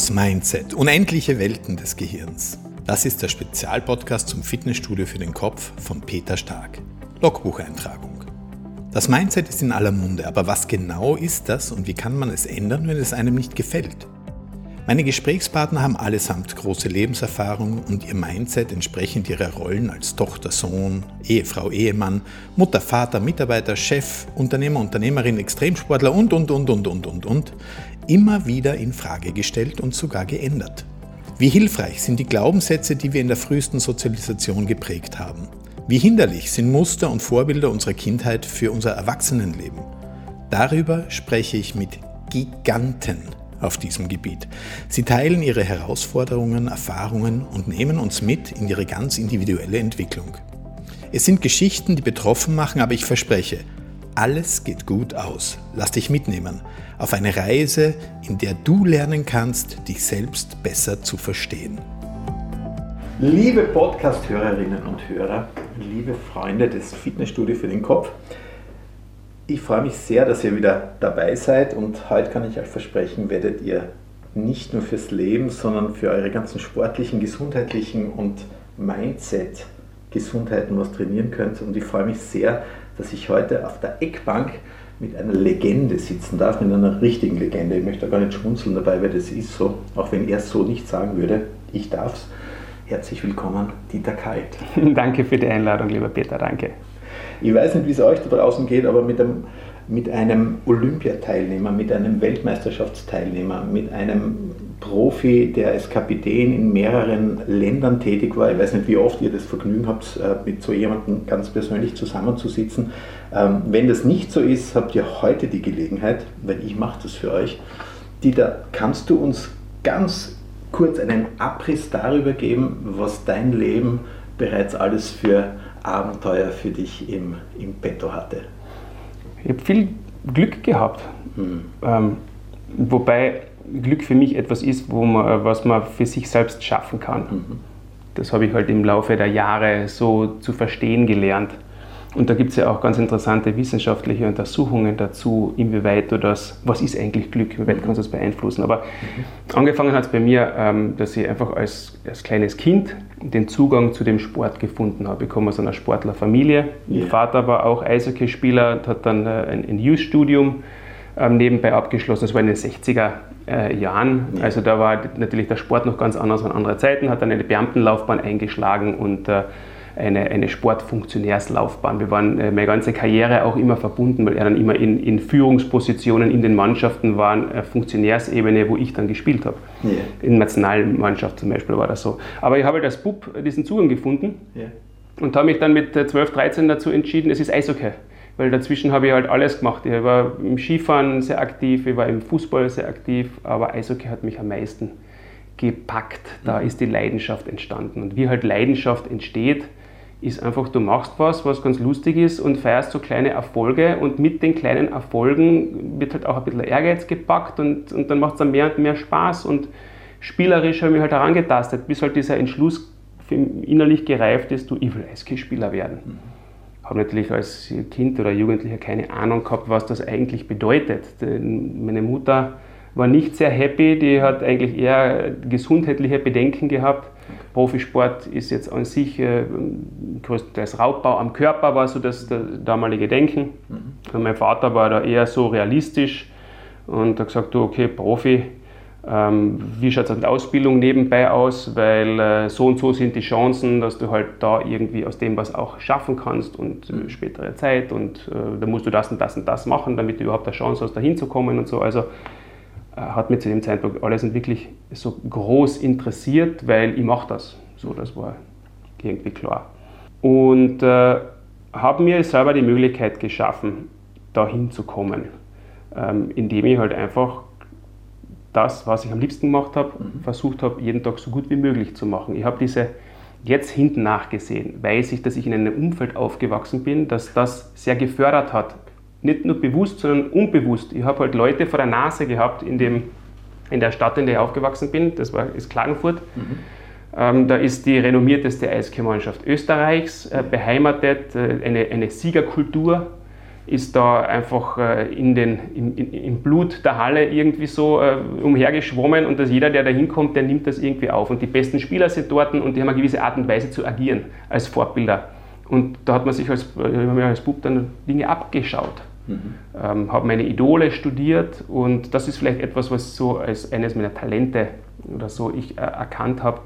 Das Mindset. Unendliche Welten des Gehirns. Das ist der Spezialpodcast zum Fitnessstudio für den Kopf von Peter Stark. Logbucheintragung. Das Mindset ist in aller Munde, aber was genau ist das und wie kann man es ändern, wenn es einem nicht gefällt? Meine Gesprächspartner haben allesamt große Lebenserfahrung und ihr Mindset entsprechend ihrer Rollen als Tochter, Sohn, Ehefrau, Ehemann, Mutter, Vater, Mitarbeiter, Chef, Unternehmer, Unternehmerin, Extremsportler und, und, und, und, und, und, und, immer wieder in Frage gestellt und sogar geändert. Wie hilfreich sind die Glaubenssätze, die wir in der frühesten Sozialisation geprägt haben? Wie hinderlich sind Muster und Vorbilder unserer Kindheit für unser Erwachsenenleben? Darüber spreche ich mit Giganten auf diesem Gebiet. Sie teilen ihre Herausforderungen, Erfahrungen und nehmen uns mit in ihre ganz individuelle Entwicklung. Es sind Geschichten, die betroffen machen, aber ich verspreche, alles geht gut aus. Lass dich mitnehmen auf eine Reise, in der du lernen kannst, dich selbst besser zu verstehen. Liebe Podcast-Hörerinnen und Hörer, liebe Freunde des Fitnessstudio für den Kopf, ich freue mich sehr, dass ihr wieder dabei seid und heute kann ich euch versprechen, werdet ihr nicht nur fürs Leben, sondern für eure ganzen sportlichen, gesundheitlichen und Mindset-Gesundheiten was trainieren könnt. Und ich freue mich sehr, dass ich heute auf der Eckbank mit einer Legende sitzen darf, mit einer richtigen Legende. Ich möchte gar nicht schmunzeln dabei, weil das ist so, auch wenn er es so nicht sagen würde. Ich darf es. Herzlich willkommen, Dieter Kalt. danke für die Einladung, lieber Peter, danke. Ich weiß nicht, wie es euch da draußen geht, aber mit einem, mit einem Olympiateilnehmer, mit einem Weltmeisterschaftsteilnehmer, mit einem Profi, der als Kapitän in mehreren Ländern tätig war. Ich weiß nicht, wie oft ihr das Vergnügen habt, äh, mit so jemandem ganz persönlich zusammenzusitzen. Ähm, wenn das nicht so ist, habt ihr heute die Gelegenheit, weil ich mache das für euch. Dieter, kannst du uns ganz kurz einen Abriss darüber geben, was dein Leben bereits alles für Abenteuer für dich im, im Petto hatte? Ich habe viel Glück gehabt. Hm. Ähm, wobei Glück für mich etwas ist, wo man, was man für sich selbst schaffen kann. Mhm. Das habe ich halt im Laufe der Jahre so zu verstehen gelernt. Und da gibt es ja auch ganz interessante wissenschaftliche Untersuchungen dazu, inwieweit du das, was ist eigentlich Glück, inwieweit kannst du das beeinflussen. Aber mhm. angefangen hat es bei mir, ähm, dass ich einfach als, als kleines Kind den Zugang zu dem Sport gefunden habe. Ich komme aus einer Sportlerfamilie. Mein Vater war auch Eishockeyspieler, hat dann äh, ein, ein Youth-Studium nebenbei abgeschlossen. Das war in den 60er äh, Jahren. Ja. Also da war natürlich der Sport noch ganz anders an anderen Zeiten, hat dann eine Beamtenlaufbahn eingeschlagen und äh, eine, eine Sportfunktionärslaufbahn. Wir waren äh, meine ganze Karriere auch immer verbunden, weil er dann immer in, in Führungspositionen in den Mannschaften war, äh, Funktionärsebene, wo ich dann gespielt habe. Ja. In der Nationalmannschaft zum Beispiel war das so. Aber ich habe halt als Bub diesen Zugang gefunden ja. und habe mich dann mit 12, äh, 13 dazu entschieden, es ist Eishockey weil dazwischen habe ich halt alles gemacht. Ich war im Skifahren sehr aktiv, ich war im Fußball sehr aktiv, aber Eishockey hat mich am meisten gepackt. Da mhm. ist die Leidenschaft entstanden. Und wie halt Leidenschaft entsteht, ist einfach, du machst was, was ganz lustig ist und feierst so kleine Erfolge und mit den kleinen Erfolgen wird halt auch ein bisschen Ehrgeiz gepackt und, und dann macht es dann mehr und mehr Spaß und spielerisch habe ich mich halt herangetastet, bis halt dieser Entschluss innerlich gereift ist, du, ich will Eishockeyspieler werden. Mhm habe natürlich als Kind oder Jugendlicher keine Ahnung gehabt, was das eigentlich bedeutet. Meine Mutter war nicht sehr happy, die hat eigentlich eher gesundheitliche Bedenken gehabt. Profisport ist jetzt an sich äh, größtenteils Raubbau am Körper, war so das, das damalige Denken. Mhm. Mein Vater war da eher so realistisch und hat gesagt, okay, Profi, wie schaut es mit Ausbildung nebenbei aus, weil äh, so und so sind die Chancen, dass du halt da irgendwie aus dem was auch schaffen kannst und äh, spätere Zeit und äh, da musst du das und das und das machen, damit du überhaupt eine Chance hast, da hinzukommen und so. Also äh, hat mich zu dem Zeitpunkt alles wirklich so groß interessiert, weil ich mache das. So, das war irgendwie klar. Und äh, habe mir selber die Möglichkeit geschaffen, da hinzukommen, ähm, indem ich halt einfach das, was ich am liebsten gemacht habe, mhm. versucht habe, jeden Tag so gut wie möglich zu machen. Ich habe diese jetzt hinten nachgesehen, weiß ich, dass ich in einem Umfeld aufgewachsen bin, dass das sehr gefördert hat. Nicht nur bewusst, sondern unbewusst. Ich habe halt Leute vor der Nase gehabt in, dem, in der Stadt, in der ich aufgewachsen bin. Das war, ist Klagenfurt. Mhm. Ähm, da ist die renommierteste Eishockeymannschaft Österreichs äh, beheimatet, äh, eine, eine Siegerkultur ist da einfach äh, in den, im, im, Blut der Halle irgendwie so äh, umhergeschwommen und dass jeder, der da hinkommt, der nimmt das irgendwie auf. Und die besten Spieler sind dort und die haben eine gewisse Art und Weise zu agieren als Vorbilder. Und da hat man sich als, äh, als Bub dann Dinge abgeschaut. Mhm. Ähm, habe meine Idole studiert und das ist vielleicht etwas, was so als eines meiner Talente oder so ich äh, erkannt habe,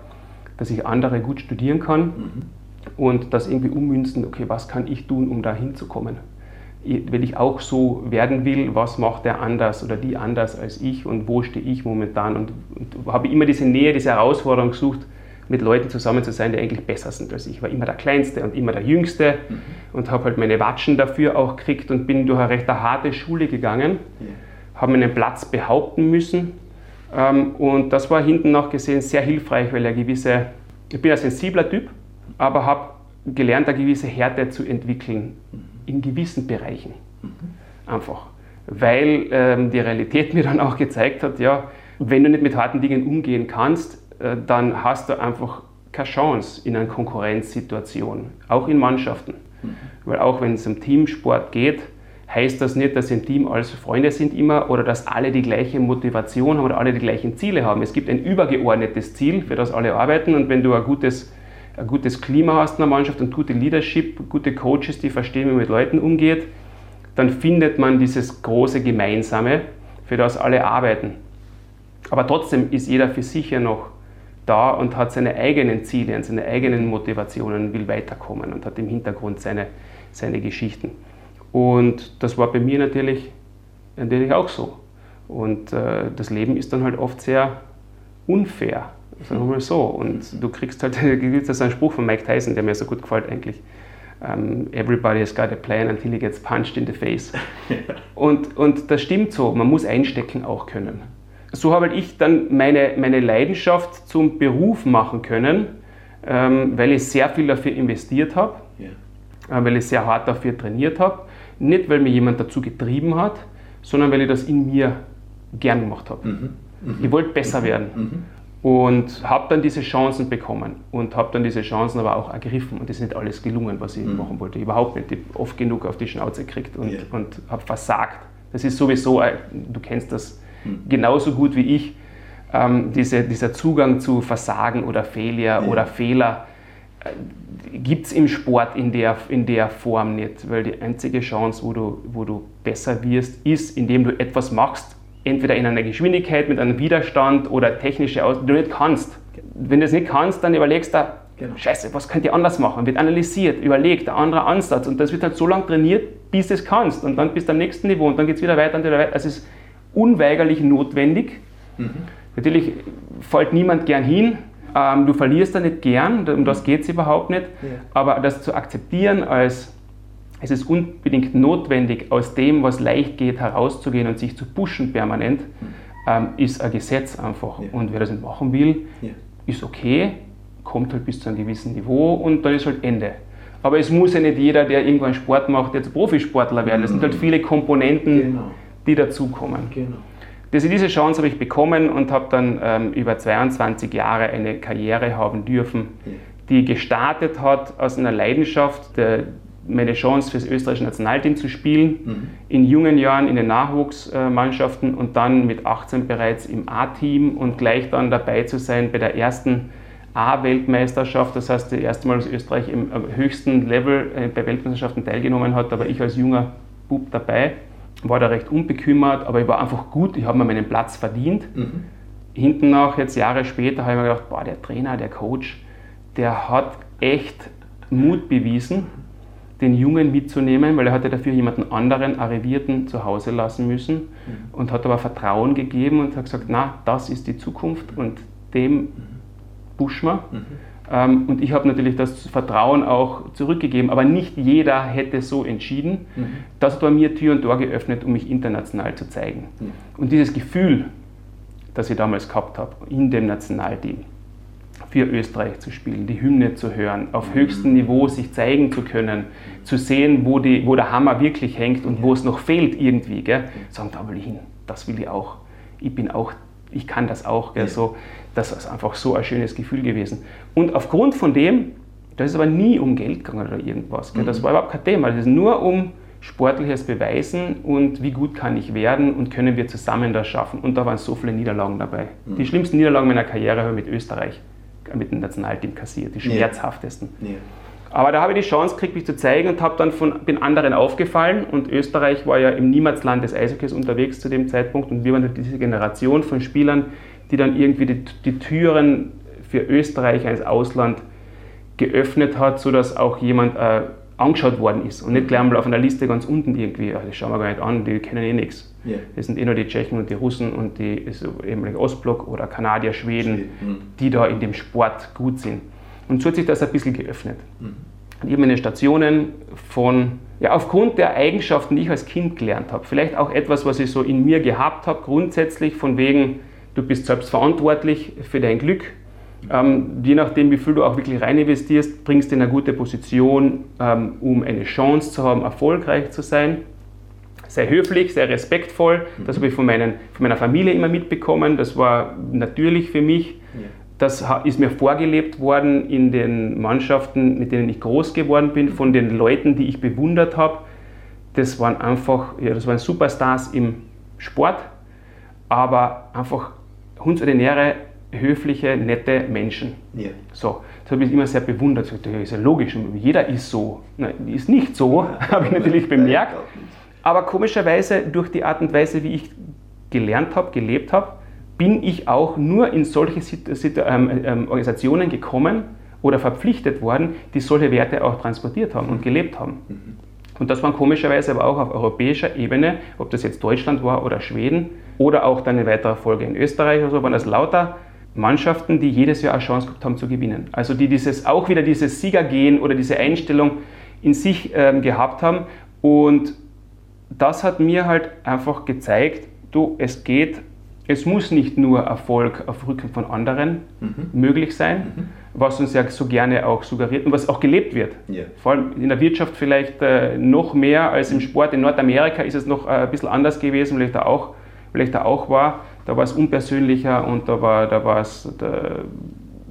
dass ich andere gut studieren kann mhm. und das irgendwie ummünzen, okay, was kann ich tun, um da hinzukommen? Wenn ich auch so werden will, was macht der anders oder die anders als ich und wo stehe ich momentan? Und, und habe immer diese Nähe, diese Herausforderung gesucht, mit Leuten zusammen zu sein, die eigentlich besser sind als ich. Ich war immer der Kleinste und immer der Jüngste mhm. und habe halt meine Watschen dafür auch gekriegt und bin durch eine recht harte Schule gegangen, ja. habe meinen Platz behaupten müssen ähm, und das war hinten noch gesehen sehr hilfreich, weil er gewisse, ich bin ein sensibler Typ, aber habe gelernt, eine gewisse Härte zu entwickeln mhm. In gewissen Bereichen. Mhm. Einfach. Weil ähm, die Realität mir dann auch gezeigt hat, ja, wenn du nicht mit harten Dingen umgehen kannst, äh, dann hast du einfach keine Chance in einer Konkurrenzsituation, auch in Mannschaften. Mhm. Weil auch wenn es um Teamsport geht, heißt das nicht, dass im Team alles Freunde sind immer oder dass alle die gleiche Motivation haben oder alle die gleichen Ziele haben. Es gibt ein übergeordnetes Ziel, für das alle arbeiten und wenn du ein gutes, ein gutes Klima hast in der Mannschaft und gute Leadership, gute Coaches, die verstehen, wie man mit Leuten umgeht, dann findet man dieses große Gemeinsame, für das alle arbeiten. Aber trotzdem ist jeder für sich ja noch da und hat seine eigenen Ziele und seine eigenen Motivationen, will weiterkommen und hat im Hintergrund seine, seine Geschichten. Und das war bei mir natürlich, natürlich auch so. Und äh, das Leben ist dann halt oft sehr unfair, sagen wir mal so. Und du kriegst halt, das ist ein Spruch von Mike Tyson, der mir so gut gefällt eigentlich. Um, ähm, everybody has got a plan until he gets punched in the face. und, und das stimmt so, man muss einstecken auch können so habe ich dann meine, meine Leidenschaft zum Beruf machen können, ähm, weil ich sehr viel dafür investiert habe, yeah. äh, weil ich sehr hart dafür trainiert habe. Nicht, weil mir jemand dazu getrieben hat, sondern weil ich das in mir gern gemacht habe. Mhm. Mhm. Ich wollte besser mhm. werden. Mhm. Und habe dann diese Chancen bekommen und habe dann diese Chancen aber auch ergriffen. Und das ist nicht alles gelungen, was ich mhm. machen wollte. Überhaupt nicht. Ich habe oft genug auf die Schnauze gekriegt und, yeah. und habe versagt. Das ist sowieso, äh, du kennst das, genauso gut wie ich ähm, diese, dieser Zugang zu Versagen oder Failure ja. oder Fehler äh, gibt es im Sport in der, in der Form nicht, weil die einzige Chance, wo du, wo du besser wirst, ist, indem du etwas machst, entweder in einer Geschwindigkeit, mit einem Widerstand oder technische Aus, die du nicht kannst. Wenn du es nicht kannst, dann überlegst du, genau. Scheiße, was könnt ihr anders machen? Wird analysiert, überlegt, ein anderer Ansatz und das wird halt so lange trainiert, bis du es kannst und dann bist du am nächsten Niveau und dann geht es wieder weiter und wieder weiter. Also es ist unweigerlich notwendig. Mhm. Natürlich fällt niemand gern hin, ähm, du verlierst da nicht gern, um das geht es überhaupt nicht, ja. aber das zu akzeptieren als es ist unbedingt notwendig, aus dem, was leicht geht, herauszugehen und sich zu pushen permanent, ähm, ist ein Gesetz einfach. Ja. Und wer das nicht machen will, ja. ist okay, kommt halt bis zu einem gewissen Niveau und dann ist halt Ende. Aber es muss ja nicht jeder, der irgendwann Sport macht, jetzt Profisportler werden. Es sind halt mhm. viele Komponenten. Genau die dazukommen. Genau. Diese, diese Chance habe ich bekommen und habe dann ähm, über 22 Jahre eine Karriere haben dürfen, ja. die gestartet hat aus einer Leidenschaft, der, meine Chance für das österreichische Nationalteam zu spielen, mhm. in jungen Jahren in den Nachwuchsmannschaften und dann mit 18 bereits im A-Team und gleich dann dabei zu sein bei der ersten A-Weltmeisterschaft, das heißt, das erste Mal, dass Österreich im höchsten Level äh, bei Weltmeisterschaften teilgenommen hat, aber ich als junger Bub dabei war da recht unbekümmert, aber ich war einfach gut, ich habe mir meinen Platz verdient. Mhm. Hinten nach, jetzt Jahre später, habe ich mir gedacht, boah, der Trainer, der Coach, der hat echt Mut bewiesen, den Jungen mitzunehmen, weil er hatte dafür jemanden anderen Arrivierten zu Hause lassen müssen mhm. und hat aber Vertrauen gegeben und hat gesagt, na, das ist die Zukunft und dem mhm. pushen wir. Mhm. Ähm, und ich habe natürlich das Vertrauen auch zurückgegeben, aber nicht jeder hätte so entschieden. Mhm. Das hat bei mir Tür und Tor geöffnet, um mich international zu zeigen. Mhm. Und dieses Gefühl, das ich damals gehabt habe, in dem Nationalteam, für Österreich zu spielen, die Hymne zu hören, auf mhm. höchstem Niveau sich zeigen zu können, zu sehen, wo, die, wo der Hammer wirklich hängt und wo es noch fehlt irgendwie. Gell? Sagen, da will ich hin, das will ich auch. Ich bin auch ich kann das auch. Gell, so, das ist einfach so ein schönes Gefühl gewesen. Und aufgrund von dem, da ist aber nie um Geld gegangen oder irgendwas. Gell, das mhm. war überhaupt kein Thema. Das ist nur um Sportliches beweisen und wie gut kann ich werden und können wir zusammen das schaffen. Und da waren so viele Niederlagen dabei. Mhm. Die schlimmsten Niederlagen meiner Karriere habe ich mit Österreich, mit dem Nationalteam kassiert, die schmerzhaftesten. Ja. Aber da habe ich die Chance gekriegt, mich zu zeigen und habe dann von den anderen aufgefallen. Und Österreich war ja im Niemandsland des Eishockeys unterwegs zu dem Zeitpunkt. Und wir waren halt diese Generation von Spielern, die dann irgendwie die, die Türen für Österreich als Ausland geöffnet hat, sodass auch jemand äh, angeschaut worden ist und nicht gleich mal auf einer Liste ganz unten irgendwie, ach, das schauen wir gar nicht an, die kennen eh nichts. Yeah. Das sind eh nur die Tschechen und die Russen und die ehemaligen Ostblock oder Kanadier, Schweden, Schweden, die da in dem Sport gut sind. Und so hat sich das ein bisschen geöffnet. Mhm. Und ich habe meine Stationen von, ja, aufgrund der Eigenschaften, die ich als Kind gelernt habe, vielleicht auch etwas, was ich so in mir gehabt habe, grundsätzlich von wegen, du bist selbst verantwortlich für dein Glück. Ähm, je nachdem, wie viel du auch wirklich rein investierst, bringst du in eine gute Position, ähm, um eine Chance zu haben, erfolgreich zu sein. Sehr höflich, sehr respektvoll. Das habe ich von, meinen, von meiner Familie immer mitbekommen. Das war natürlich für mich. Ja. Das ist mir vorgelebt worden in den Mannschaften, mit denen ich groß geworden bin, von den Leuten, die ich bewundert habe. Das waren einfach, ja, das waren Superstars im Sport, aber einfach hundsordinäre, höfliche, nette Menschen. Ja. So, das habe ich immer sehr bewundert. Das ist ja logisch, jeder ist so. Nein, ist nicht so, habe ich natürlich bemerkt. Aber komischerweise, durch die Art und Weise, wie ich gelernt habe, gelebt habe, bin ich auch nur in solche ähm, ähm, Organisationen gekommen oder verpflichtet worden, die solche Werte auch transportiert haben und gelebt haben. Mhm. Und das waren komischerweise aber auch auf europäischer Ebene, ob das jetzt Deutschland war oder Schweden oder auch dann in weiterer Folge in Österreich oder so, waren das lauter Mannschaften, die jedes Jahr eine Chance gehabt haben zu gewinnen. Also die dieses, auch wieder dieses Siegergehen oder diese Einstellung in sich ähm, gehabt haben. Und das hat mir halt einfach gezeigt, du, es geht es muss nicht nur Erfolg auf Rücken von anderen mhm. möglich sein, mhm. was uns ja so gerne auch suggeriert und was auch gelebt wird. Yeah. Vor allem in der Wirtschaft vielleicht äh, noch mehr als im Sport. In Nordamerika ist es noch äh, ein bisschen anders gewesen, vielleicht da auch, vielleicht da auch war. Da war es unpersönlicher und da war, da war es da,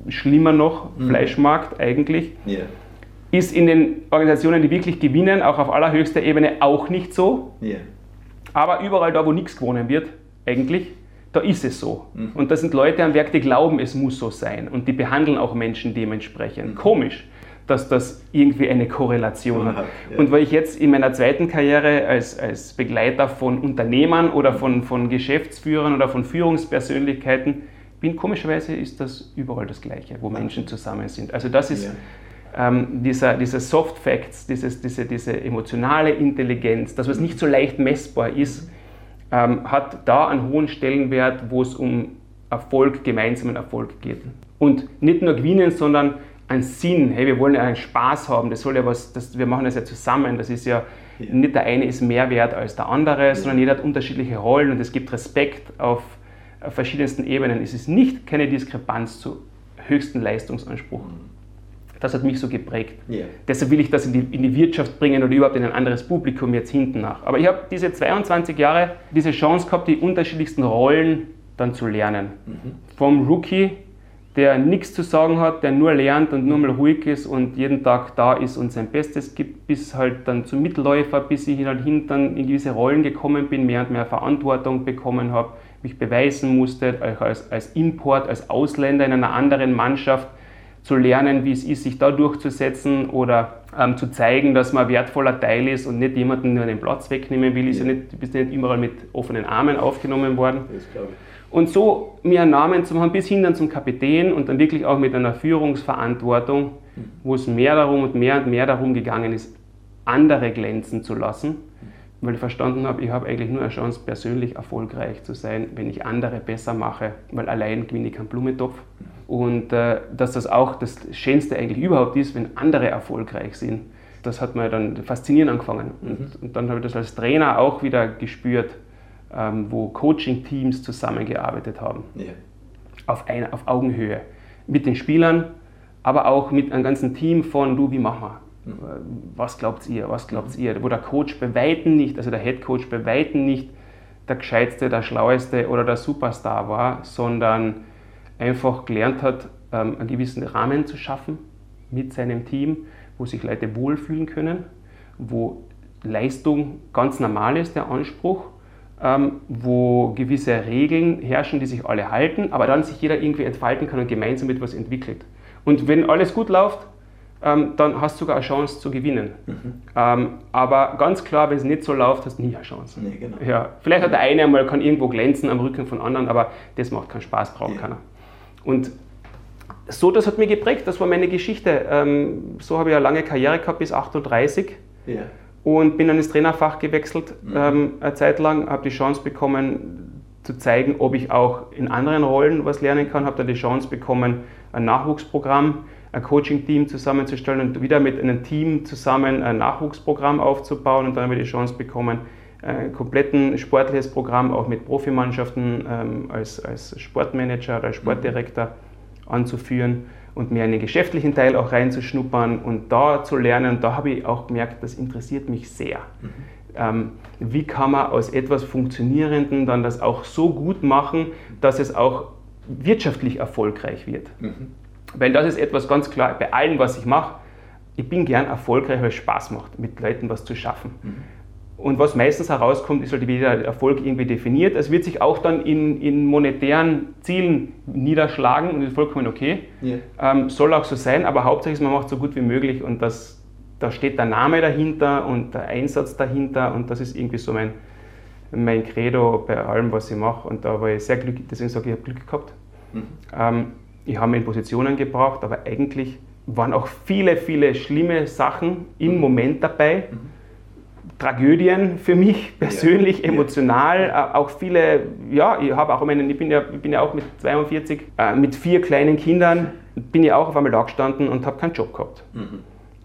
schlimmer noch, mhm. Fleischmarkt eigentlich. Yeah. Ist in den Organisationen, die wirklich gewinnen, auch auf allerhöchster Ebene auch nicht so. Yeah. Aber überall da, wo nichts gewonnen wird, eigentlich, da ist es so. Mhm. Und da sind Leute am Werk, die glauben, es muss so sein. Und die behandeln auch Menschen dementsprechend. Mhm. Komisch, dass das irgendwie eine Korrelation hat. Ja. Und weil ich jetzt in meiner zweiten Karriere als, als Begleiter von Unternehmern oder mhm. von, von Geschäftsführern oder von Führungspersönlichkeiten bin, komischerweise ist das überall das Gleiche, wo Menschen zusammen sind. Also das ist... Ja. Ähm, dieser, diese Soft Facts, dieses, diese, diese emotionale Intelligenz, das was nicht so leicht messbar ist, ähm, hat da einen hohen Stellenwert, wo es um Erfolg, gemeinsamen Erfolg geht. Und nicht nur gewinnen, sondern einen Sinn. Hey, wir wollen ja einen Spaß haben. Das soll ja was, das, wir machen das ja zusammen. Das ist ja, ja. nicht der eine ist mehr wert als der andere, ja. sondern jeder hat unterschiedliche Rollen und es gibt Respekt auf verschiedensten Ebenen. Es ist nicht keine Diskrepanz zu höchsten Leistungsanspruch. Mhm. Das hat mich so geprägt. Yeah. Deshalb will ich das in die, in die, Wirtschaft bringen oder überhaupt in ein anderes Publikum jetzt hinten nach. Aber ich habe diese 22 Jahre diese Chance gehabt, die unterschiedlichsten Rollen dann zu lernen. Mhm. Vom Rookie, der nichts zu sagen hat, der nur lernt und nur mal ruhig ist und jeden Tag da ist und sein Bestes gibt, bis halt dann zum Mitläufer, bis ich halt hinten in gewisse Rollen gekommen bin, mehr und mehr Verantwortung bekommen habe, mich beweisen musste, als, als Import, als Ausländer in einer anderen Mannschaft zu lernen, wie es ist, sich da durchzusetzen oder ähm, zu zeigen, dass man ein wertvoller Teil ist und nicht jemanden nur den Platz wegnehmen will. Ist ja nicht, du bist nicht überall mit offenen Armen aufgenommen worden. Und so mir einen Namen zu haben, bis hin dann zum Kapitän und dann wirklich auch mit einer Führungsverantwortung, wo es mehr darum und mehr und mehr darum gegangen ist, andere glänzen zu lassen weil ich verstanden habe, ich habe eigentlich nur eine Chance, persönlich erfolgreich zu sein, wenn ich andere besser mache, weil allein gewinne ich keinen Blumentopf. Und äh, dass das auch das Schönste eigentlich überhaupt ist, wenn andere erfolgreich sind. Das hat mir dann faszinieren angefangen. Mhm. Und, und, dann habe ich das als Trainer auch wieder gespürt, ähm, wo Coaching-Teams zusammengearbeitet haben. Ja. Auf, eine, auf Augenhöhe. Mit den Spielern, aber auch mit einem ganzen Team von, du, wie machen wir? was glaubt ihr, was glaubt ihr, wo der Coach bei Weitem nicht, also der Head Coach bei Weitem nicht der gescheitste, der schlaueste oder der Superstar war, sondern einfach gelernt hat, ähm, einen gewissen Rahmen zu schaffen mit seinem Team, wo sich Leute wohlfühlen können, wo Leistung ganz normal ist, der Anspruch, ähm, wo gewisse Regeln herrschen, die sich alle halten, aber dann sich jeder irgendwie entfalten kann und gemeinsam etwas entwickelt. Und wenn alles gut läuft, ähm, dann hast du sogar eine Chance zu gewinnen. Mhm. Ähm, aber ganz klar, wenn es nicht so läuft, hast du nie eine Chance. Nee, genau. ja, vielleicht hat der eine einmal kann irgendwo glänzen am Rücken von anderen, aber das macht keinen Spaß, braucht ja. keiner. Und so, das hat mich geprägt, das war meine Geschichte. Ähm, so habe ich eine lange Karriere gehabt bis 38 ja. Und bin dann ins Trainerfach gewechselt mhm. ähm, eine Zeit lang, habe die Chance bekommen zu zeigen, ob ich auch in anderen Rollen was lernen kann, habe dann die Chance bekommen, ein Nachwuchsprogramm, ein Coaching-Team zusammenzustellen und wieder mit einem Team zusammen ein Nachwuchsprogramm aufzubauen und dann habe ich die Chance bekommen, ein kompletten sportliches Programm auch mit Profimannschaften ähm, als, als Sportmanager oder als Sportdirektor anzuführen und mir einen geschäftlichen Teil auch reinzuschnuppern und da zu lernen. Da habe ich auch gemerkt, das interessiert mich sehr. Mhm. Ähm, wie kann man aus etwas Funktionierenden dann das auch so gut machen, dass es auch wirtschaftlich erfolgreich wird? Mhm. Weil das ist etwas ganz klar bei allem, was ich mache. Ich bin gern erfolgreich, weil es Spaß macht, mit Leuten was zu schaffen. Mhm. Und was meistens herauskommt, ist halt, wie der Erfolg irgendwie definiert. Es wird sich auch dann in, in monetären Zielen niederschlagen und ist vollkommen okay. Yeah. Ähm, soll auch so sein, aber hauptsächlich ist, man macht so gut wie möglich und das, da steht der Name dahinter und der Einsatz dahinter und das ist irgendwie so mein, mein Credo bei allem, was ich mache. Und da war ich sehr glücklich, deswegen sage ich, ich habe Glück gehabt. Mhm. Ähm, ich habe mich in Positionen gebracht, aber eigentlich waren auch viele, viele schlimme Sachen im mhm. Moment dabei. Mhm Tragödien für mich persönlich, ja. emotional. Ja. Äh, auch viele, ja, ich habe auch meinen, ich bin ja, ich bin ja auch mit 42, äh, mit vier kleinen Kindern, bin ich auch auf einmal da gestanden und habe keinen Job gehabt. Mhm.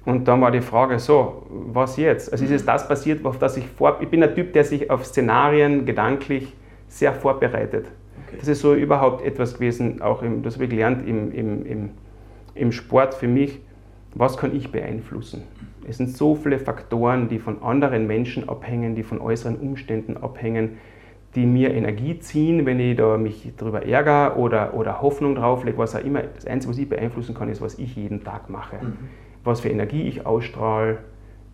Und dann war die Frage so, was jetzt? Also ist es das passiert, auf das ich vor... Ich bin ein Typ, der sich auf Szenarien gedanklich sehr vorbereitet. Okay. Das ist so überhaupt etwas gewesen, auch im, das habe ich gelernt im, im, im, im Sport für mich, was kann ich beeinflussen? Es sind so viele Faktoren, die von anderen Menschen abhängen, die von äußeren Umständen abhängen, die mir Energie ziehen, wenn ich da mich darüber ärgere oder, oder Hoffnung drauflege, was auch immer. Das Einzige, was ich beeinflussen kann, ist, was ich jeden Tag mache. Mhm. Was für Energie ich ausstrahle,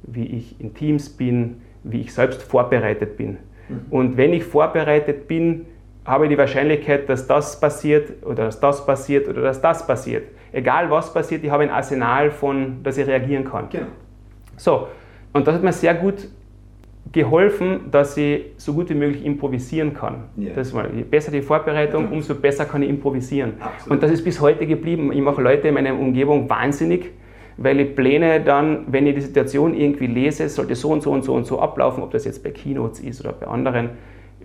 wie ich in Teams bin, wie ich selbst vorbereitet bin. Mhm. Und wenn ich vorbereitet bin, habe ich die Wahrscheinlichkeit, dass das passiert oder dass das passiert oder dass das passiert. Egal was passiert, ich habe ein Arsenal von, dass ich reagieren kann. Genau. So, und das hat mir sehr gut geholfen, dass ich so gut wie möglich improvisieren kann. Yeah. Das war, je besser die Vorbereitung, umso besser kann ich improvisieren. Absolut. Und das ist bis heute geblieben. Ich mache Leute in meiner Umgebung wahnsinnig, weil ich Pläne dann, wenn ich die Situation irgendwie lese, sollte so und so und so und so ablaufen, ob das jetzt bei Keynotes ist oder bei anderen,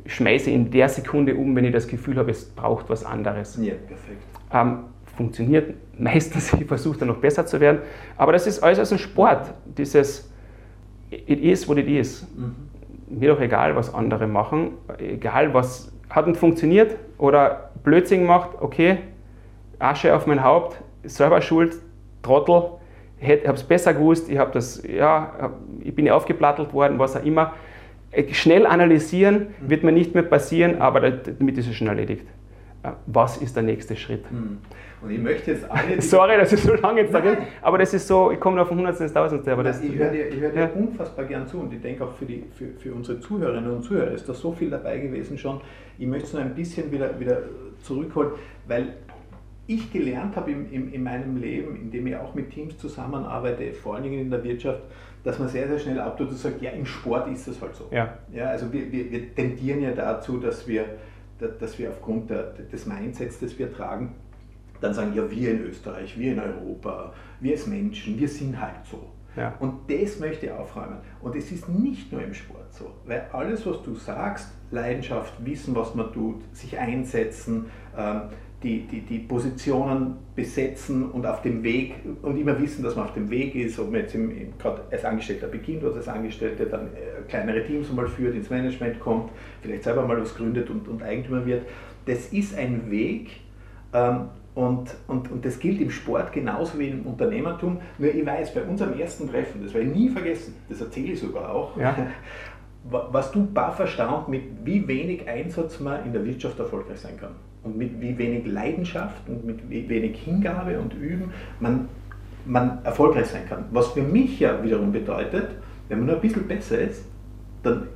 schmeiße in der Sekunde um, wenn ich das Gefühl habe, es braucht was anderes. Ja, perfekt. Ähm, funktioniert meistens, ich versuche dann noch besser zu werden. Aber das ist alles als ein Sport, dieses It is what it is. Mhm. Mir doch egal, was andere machen, egal was hat nicht funktioniert oder Blödsinn gemacht, okay, Asche auf mein Haupt, selber schuld, Trottel, ich habe es besser gewusst, ich habe das, ja, ich bin aufgeplattelt worden, was auch immer. Schnell analysieren mhm. wird mir nicht mehr passieren, aber damit ist es schon erledigt. Äh, was ist der nächste Schritt? Mhm. Und ich möchte jetzt alle. Sorry, dass ich so lange jetzt sage, aber das ist so, ich komme nur auf Hundertstel ins Tausendste. Aber das, ich höre dir, hör dir ja. unfassbar gern zu und ich denke auch für, die, für, für unsere Zuhörerinnen und Zuhörer ist da so viel dabei gewesen schon. Ich möchte es nur ein bisschen wieder, wieder zurückholen, weil ich gelernt habe im, im, in meinem Leben, indem ich auch mit Teams zusammenarbeite, vor allen Dingen in der Wirtschaft, dass man sehr, sehr schnell abtut und sagt, ja, im Sport ist das halt so. Ja. Ja, also wir, wir, wir tendieren ja dazu, dass wir, dass wir aufgrund der, des Mindsets, das wir tragen, dann sagen, ja, wir in Österreich, wir in Europa, wir als Menschen, wir sind halt so. Ja. Und das möchte ich aufräumen. Und es ist nicht nur im Sport so, weil alles, was du sagst, Leidenschaft, wissen, was man tut, sich einsetzen, ähm, die, die, die Positionen besetzen und auf dem Weg und immer wissen, dass man auf dem Weg ist, ob man jetzt gerade als Angestellter beginnt oder als Angestellter dann äh, kleinere Teams mal führt, ins Management kommt, vielleicht selber mal was gründet und, und Eigentümer wird. Das ist ein Weg, ähm, und, und, und das gilt im Sport genauso wie im Unternehmertum. Nur ich weiß, bei unserem ersten Treffen, das werde ich nie vergessen, das erzähle ich sogar auch, ja. was du baff erstaunt, mit wie wenig Einsatz man in der Wirtschaft erfolgreich sein kann. Und mit wie wenig Leidenschaft und mit wie wenig Hingabe und Üben man, man erfolgreich sein kann. Was für mich ja wiederum bedeutet, Wenn man nur ein bisschen besser ist, dann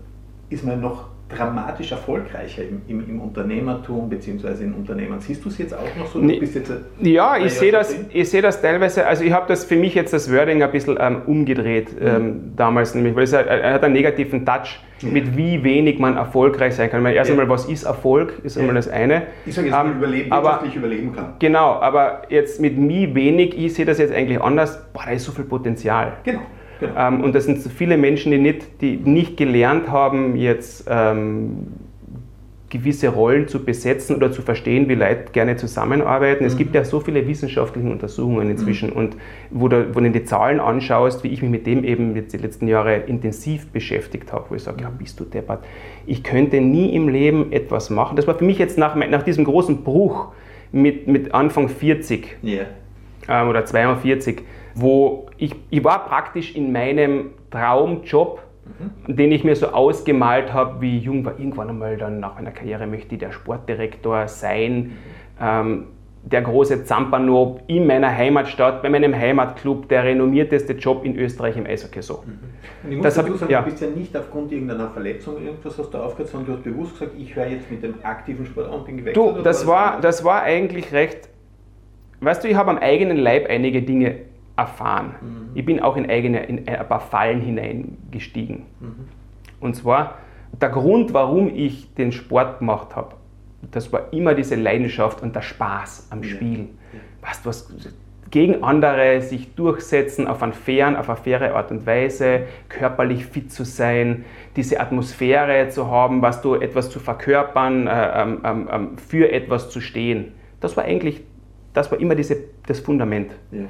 ist man noch dramatisch erfolgreicher im, im, im Unternehmertum bzw. in Unternehmen. Siehst du es jetzt auch noch so? Nee, ja, ich sehe das, ich sehe das teilweise, also ich habe das für mich jetzt das Wording ein bisschen ähm, umgedreht mhm. ähm, damals nämlich, weil es hat, er hat einen negativen Touch ja. mit wie wenig man erfolgreich sein kann. Meine, erst ja. einmal, was ist Erfolg, ist einmal das eine. Ich sage jetzt ähm, überleben, aber, überleben kann. Genau, aber jetzt mit wie wenig, ich sehe das jetzt eigentlich anders, boah, da ist so viel Potenzial. Genau. Ähm, und das sind so viele Menschen, die nicht, die nicht gelernt haben, jetzt ähm, gewisse Rollen zu besetzen oder zu verstehen, wie Leute gerne zusammenarbeiten. Mhm. Es gibt ja so viele wissenschaftliche Untersuchungen inzwischen mhm. und wo du, wo du die Zahlen anschaust, wie ich mich mit dem eben jetzt die letzten Jahre intensiv beschäftigt habe, wo ich sage, ja, bist du deppert. Ich könnte nie im Leben etwas machen. Das war für mich jetzt nach, nach diesem großen Bruch mit, mit Anfang 40 yeah. ähm, oder 42, wo ich, ich war praktisch in meinem Traumjob, mhm. den ich mir so ausgemalt habe, wie ich jung war. Irgendwann einmal dann nach meiner Karriere möchte ich der Sportdirektor sein. Mhm. Ähm, der große Zampano in meiner Heimatstadt, bei meinem Heimatclub, der renommierteste Job in Österreich im Eishockey. So. Mhm. Ich muss das dazu sagen, ja. du bist ja nicht aufgrund irgendeiner Verletzung irgendwas hast du aufgehört, sondern du hast bewusst gesagt, ich höre jetzt mit dem aktiven Sport und bin gewechselt. Du, das war, das war eigentlich recht, weißt du, ich habe am eigenen Leib einige Dinge erfahren. Mhm. Ich bin auch in eigene, in ein paar Fallen hineingestiegen. Mhm. Und zwar der Grund, warum ich den Sport gemacht habe, das war immer diese Leidenschaft und der Spaß am Spiel. Ja. Weißt, was gegen andere sich durchsetzen auf eine fairen, auf eine faire Art und Weise, körperlich fit zu sein, diese Atmosphäre zu haben, was du etwas zu verkörpern, äh, ähm, ähm, ähm, für etwas zu stehen. Das war eigentlich, das war immer diese, das Fundament. Ja.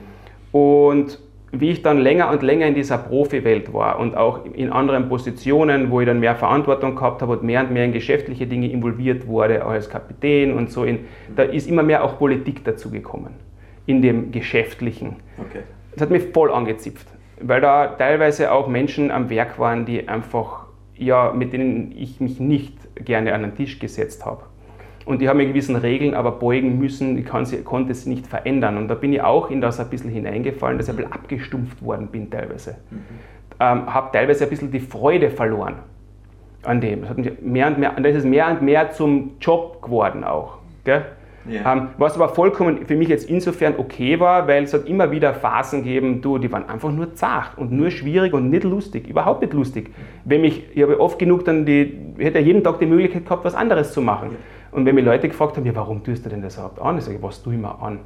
Und wie ich dann länger und länger in dieser Profi-Welt war und auch in anderen Positionen, wo ich dann mehr Verantwortung gehabt habe und mehr und mehr in geschäftliche Dinge involviert wurde, auch als Kapitän und so, in, da ist immer mehr auch Politik dazugekommen, in dem Geschäftlichen. Okay. Das hat mich voll angezipft, weil da teilweise auch Menschen am Werk waren, die einfach, ja, mit denen ich mich nicht gerne an den Tisch gesetzt habe. Und die haben in gewissen Regeln aber beugen müssen, ich sie, konnte es nicht verändern. Und da bin ich auch in das ein bisschen hineingefallen, dass ich ein bisschen abgestumpft worden bin teilweise. Mhm. Ähm, habe teilweise ein bisschen die Freude verloren an dem. Das, hat mehr und mehr, das ist mehr und mehr zum Job geworden auch. Gell? Yeah. Ähm, was aber vollkommen für mich jetzt insofern okay war, weil es hat immer wieder Phasen gegeben, du, die waren einfach nur zart und nur schwierig und nicht lustig, überhaupt nicht lustig. Wenn mich, ich habe oft genug dann die, ich hätte jeden Tag die Möglichkeit gehabt, was anderes zu machen. Yeah. Und wenn mich Leute gefragt haben, ja, warum tust du denn das überhaupt an? Ich sage, was tue ich mir an?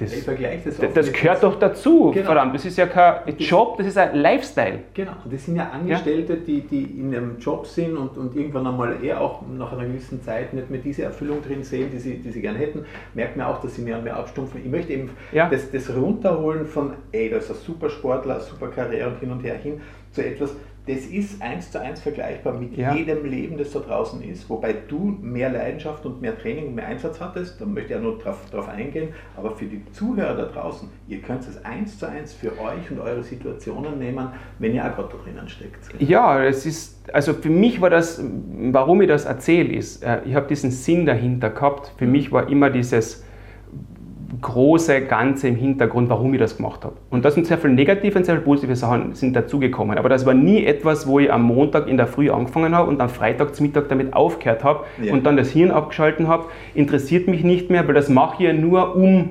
Das, ich das, das, das gehört doch dazu, genau. verdammt. Das ist ja kein Job, das ist ein Lifestyle. Genau, und das sind ja Angestellte, ja. Die, die in einem Job sind und, und irgendwann einmal eher auch nach einer gewissen Zeit nicht mehr diese Erfüllung drin sehen, die sie, die sie gerne hätten. Merkt man auch, dass sie mehr und mehr abstumpfen. Ich möchte eben ja. das, das runterholen von, ey, das ist ein super Sportler, eine super Karriere und hin und her hin, zu etwas, das ist eins zu eins vergleichbar mit ja. jedem Leben, das da draußen ist, wobei du mehr Leidenschaft und mehr Training und mehr Einsatz hattest, da möchte ich ja nur drauf, eingehen, aber für die Zuhörer da draußen, ihr könnt es eins zu eins für euch und eure Situationen nehmen, wenn ihr auch gerade da drinnen steckt. Ja, es ist, also für mich war das, warum ich das erzähle, ist, äh, ich habe diesen Sinn dahinter gehabt, für mich war immer dieses, große Ganze im Hintergrund, warum ich das gemacht habe. Und da sind sehr viele negative und sehr viele positive Sachen sind dazugekommen. Aber das war nie etwas, wo ich am Montag in der Früh angefangen habe und am Freitag zum Mittag damit aufgehört habe ja. und dann das Hirn abgeschalten habe. Interessiert mich nicht mehr, weil das mache ich ja nur, um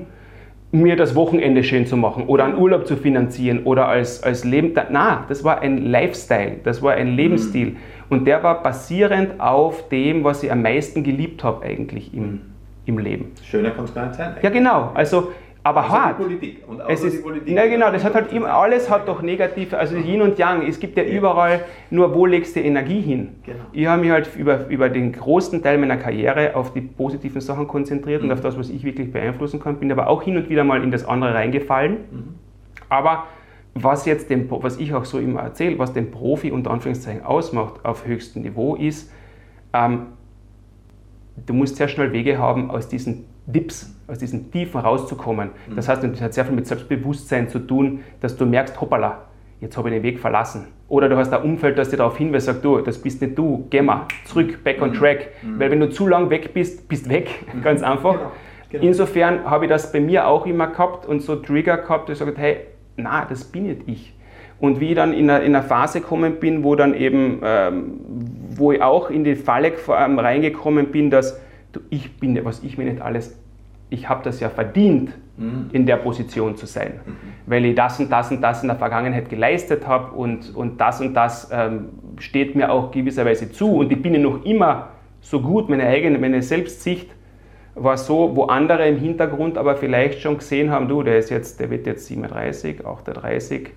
mir das Wochenende schön zu machen oder einen Urlaub zu finanzieren oder als, als Leben. Na, das war ein Lifestyle, das war ein Lebensstil. Mhm. Und der war basierend auf dem, was ich am meisten geliebt habe eigentlich im, im Leben. Schöner kann es gar nicht sein. Eigentlich. Ja, genau. Also, aber also hart. Die Politik. Und es ist, die Politik. Na genau, das hat halt immer, alles hat doch negative, also Yin und Yang. Es gibt ja, ja. überall nur, wo legst du Energie hin. Genau. Ich habe mich halt über, über den großen Teil meiner Karriere auf die positiven Sachen konzentriert mhm. und auf das, was ich wirklich beeinflussen kann. Bin aber auch hin und wieder mal in das andere reingefallen. Mhm. Aber was jetzt dem, was ich auch so immer erzähle, was den Profi unter Anführungszeichen ausmacht auf höchstem Niveau ist, ähm, du musst sehr schnell Wege haben, aus diesen Dips, aus diesen Tiefen rauszukommen. Mhm. Das heißt, das hat sehr viel mit Selbstbewusstsein zu tun, dass du merkst, hoppala, jetzt habe ich den Weg verlassen. Oder du hast ein Umfeld, das dir darauf hinweist, sagt, du, das bist nicht du, geh mal zurück, back on mhm. track. Mhm. Weil wenn du zu lang weg bist, bist weg, mhm. ganz einfach. Genau. Genau. Insofern habe ich das bei mir auch immer gehabt und so Trigger gehabt, dass ich gesagt hey, na, das bin nicht ich. Und wie ich dann in eine, in eine Phase gekommen bin, wo dann eben, ähm, wo ich auch in die Falle ähm, reingekommen bin, dass du, ich bin, was ich mir nicht alles, ich habe das ja verdient, mhm. in der Position zu sein, mhm. weil ich das und das und das in der Vergangenheit geleistet habe und, und das und das ähm, steht mir auch gewisserweise zu und ich bin ja noch immer so gut, meine eigene, meine Selbstsicht war so, wo andere im Hintergrund aber vielleicht schon gesehen haben, du, der ist jetzt, der wird jetzt 37, 38,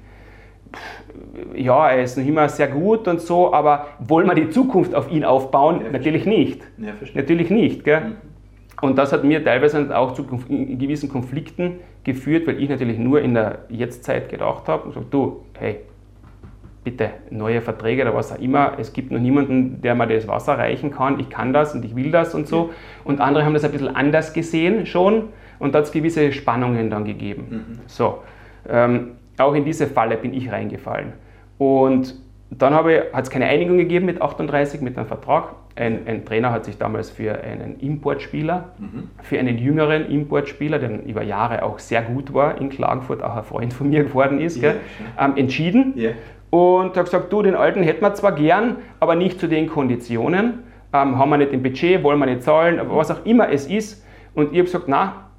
ja, er ist noch immer sehr gut und so, aber wollen wir die Zukunft auf ihn aufbauen? Ja, Natürlich nicht. Ja, Natürlich nicht. Gell? Mhm. Und das hat mir teilweise auch zu gewissen Konflikten geführt, weil ich natürlich nur in der Jetztzeit gedacht habe und gesagt, du, hey, bitte neue Verträge oder was auch immer. Es gibt noch niemanden, der mir das Wasser reichen kann. Ich kann das und ich will das und so. Und andere haben das ein bisschen anders gesehen schon und da hat es gewisse Spannungen dann gegeben. Mhm. So, ähm, auch in diese Falle bin ich reingefallen. Und dann hat es keine Einigung gegeben mit 38, mit einem Vertrag. Ein, ein Trainer hat sich damals für einen Importspieler, mhm. für einen jüngeren Importspieler, der über Jahre auch sehr gut war in Klagenfurt, auch ein Freund von mir geworden ist, yeah, ähm, entschieden. Yeah und hat gesagt, du, den alten hätten wir zwar gern, aber nicht zu den Konditionen, ähm, haben wir nicht im Budget, wollen wir nicht zahlen, aber was auch immer es ist. Und ich habe gesagt, na,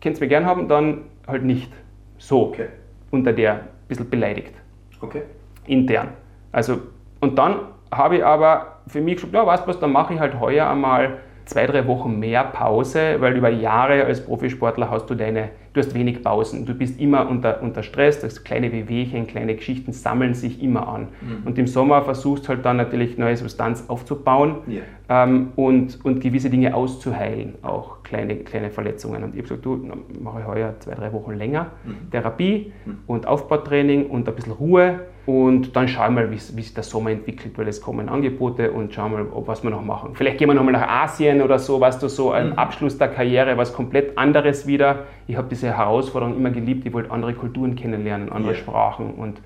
könnt ihr mir gern haben, dann halt nicht. So, okay. Unter der, ein bisschen beleidigt. Okay. Intern. Also, und dann habe ich aber für mich gesagt, ja, weißt du was, dann mache ich halt heuer einmal zwei, drei Wochen mehr Pause, weil über Jahre als Profisportler hast du deine, du hast wenig Pausen. Du bist immer unter, unter Stress, das kleine Wehwehchen, kleine Geschichten sammeln sich immer an. Mhm. Und im Sommer versuchst du halt dann natürlich neue Substanz aufzubauen yeah. ähm, und, und gewisse Dinge auszuheilen, auch kleine, kleine Verletzungen. Und ich habe gesagt, du, mache ich heuer zwei, drei Wochen länger mhm. Therapie mhm. und Aufbautraining und ein bisschen Ruhe und dann schauen wir mal, wie, sich der Sommer entwickelt, weil es kommen Angebote und schauen mal, ob, was wir noch machen. Vielleicht gehen wir nochmal nach Asien oder so, weißt du, so ein mhm. Abschluss der Karriere, was komplett anderes wieder. Ich habe diese Herausforderung immer geliebt, ich wollte andere Kulturen kennenlernen, andere yeah. Sprachen und,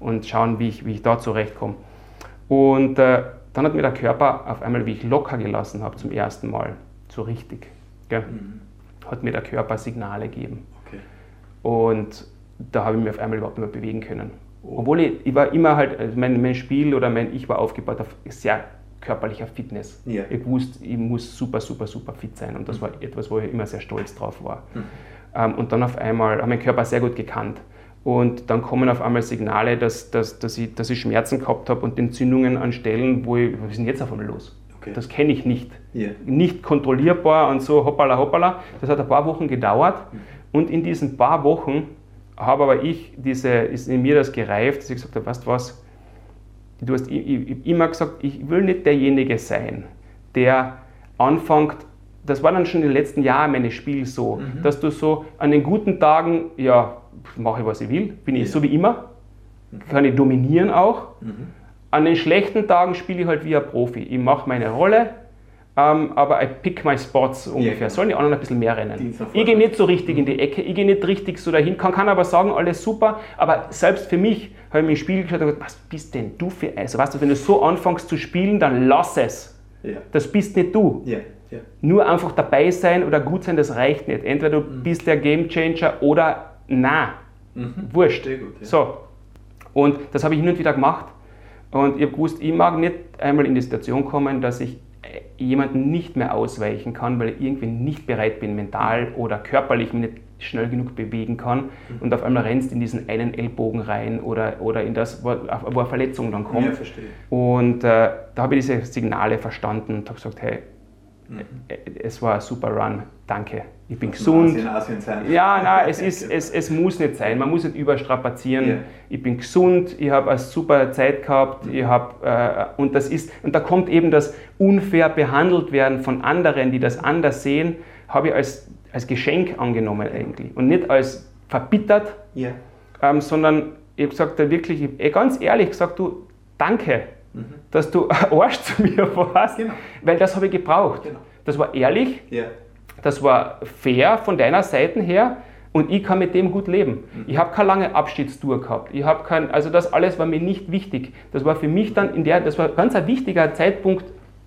und schauen, wie ich, wie ich da zurechtkomme. Und äh, dann hat mir der Körper auf einmal, wie ich locker gelassen habe zum ersten Mal, so richtig, mhm. hat mir der Körper Signale gegeben. Okay. Und da habe ich mich auf einmal überhaupt nicht mehr bewegen können. Obwohl ich, ich war immer halt, also mein, mein Spiel oder mein Ich war aufgebaut auf sehr körperlicher Fitness. Ja. Ich wusste, ich muss super, super, super fit sein und das mhm. war etwas, wo ich immer sehr stolz drauf war. Mhm. Ähm, und dann auf einmal habe mein Körper sehr gut gekannt. Und dann kommen auf einmal Signale, dass, dass, dass, ich, dass ich Schmerzen gehabt habe und Entzündungen an Stellen, wo ich, was ist denn jetzt auf einmal los? Okay. Das kenne ich nicht. Yeah. Nicht kontrollierbar und so, hoppala, hoppala. Das hat ein paar Wochen gedauert. Mhm. Und in diesen paar Wochen habe aber ich diese, ist in mir das gereift, dass ich gesagt habe, weißt du was, du hast immer gesagt, ich will nicht derjenige sein, der anfängt, das war dann schon in den letzten Jahren meines Spiels so, mhm. dass du so an den guten Tagen, ja, mache ich was ich will, bin ja. ich so wie immer, kann ich dominieren auch. Mhm. An den schlechten Tagen spiele ich halt wie ein Profi. Ich mache meine Rolle, um, ähm, aber I pick my spots ungefähr. Ja, Sollen die anderen ein bisschen mehr rennen? Ich gehe nicht so richtig in die Ecke, ich gehe nicht richtig so dahin, kann, kann aber sagen, alles super, aber selbst für mich habe ich mir im Spiel geschaut und gesagt, was bist denn du für Also weißt du, wenn du so anfängst zu spielen, dann lass es. Ja. Das bist nicht du. Ja. Nur einfach dabei sein oder gut sein, das reicht nicht. Entweder du mhm. bist der Gamechanger oder na. Mhm. Wurscht. Gut, so. Und das habe ich hin und wieder gemacht. Und ich habe gewusst, ich mag nicht einmal in die Situation kommen, dass ich jemanden nicht mehr ausweichen kann, weil ich irgendwie nicht bereit bin, mental oder körperlich mich nicht schnell genug bewegen kann mhm. und auf einmal rennst in diesen einen Ellbogen rein oder, oder in das, wo, wo eine Verletzung dann kommt. Ja, verstehe. Und äh, da habe ich diese Signale verstanden und habe gesagt, hey, Mhm. Es war ein super Run, danke. Ich bin gesund. Asien, Asien sein. Ja, nein, es, ist, es, es muss nicht sein. Man muss nicht überstrapazieren. Yeah. Ich bin gesund, ich habe eine super Zeit gehabt. Ich hab, äh, und, das ist, und da kommt eben das unfair behandelt werden von anderen, die das anders sehen, habe ich als, als Geschenk angenommen eigentlich. Und nicht als verbittert, yeah. ähm, sondern ich habe gesagt, wirklich, ich, ganz ehrlich gesagt, du, danke mhm. dass du Arsch zu mir warst, genau. weil das habe ich gebraucht. Genau. Das war ehrlich, ja. das war fair von deiner Seite her und ich kann mit dem gut leben. Mhm. Ich habe keine lange Abschiedstour gehabt. Ich habe kein, also das alles war mir nicht wichtig. Das war für mich dann in der, das war ganz ein wichtiger Zeitpunkt.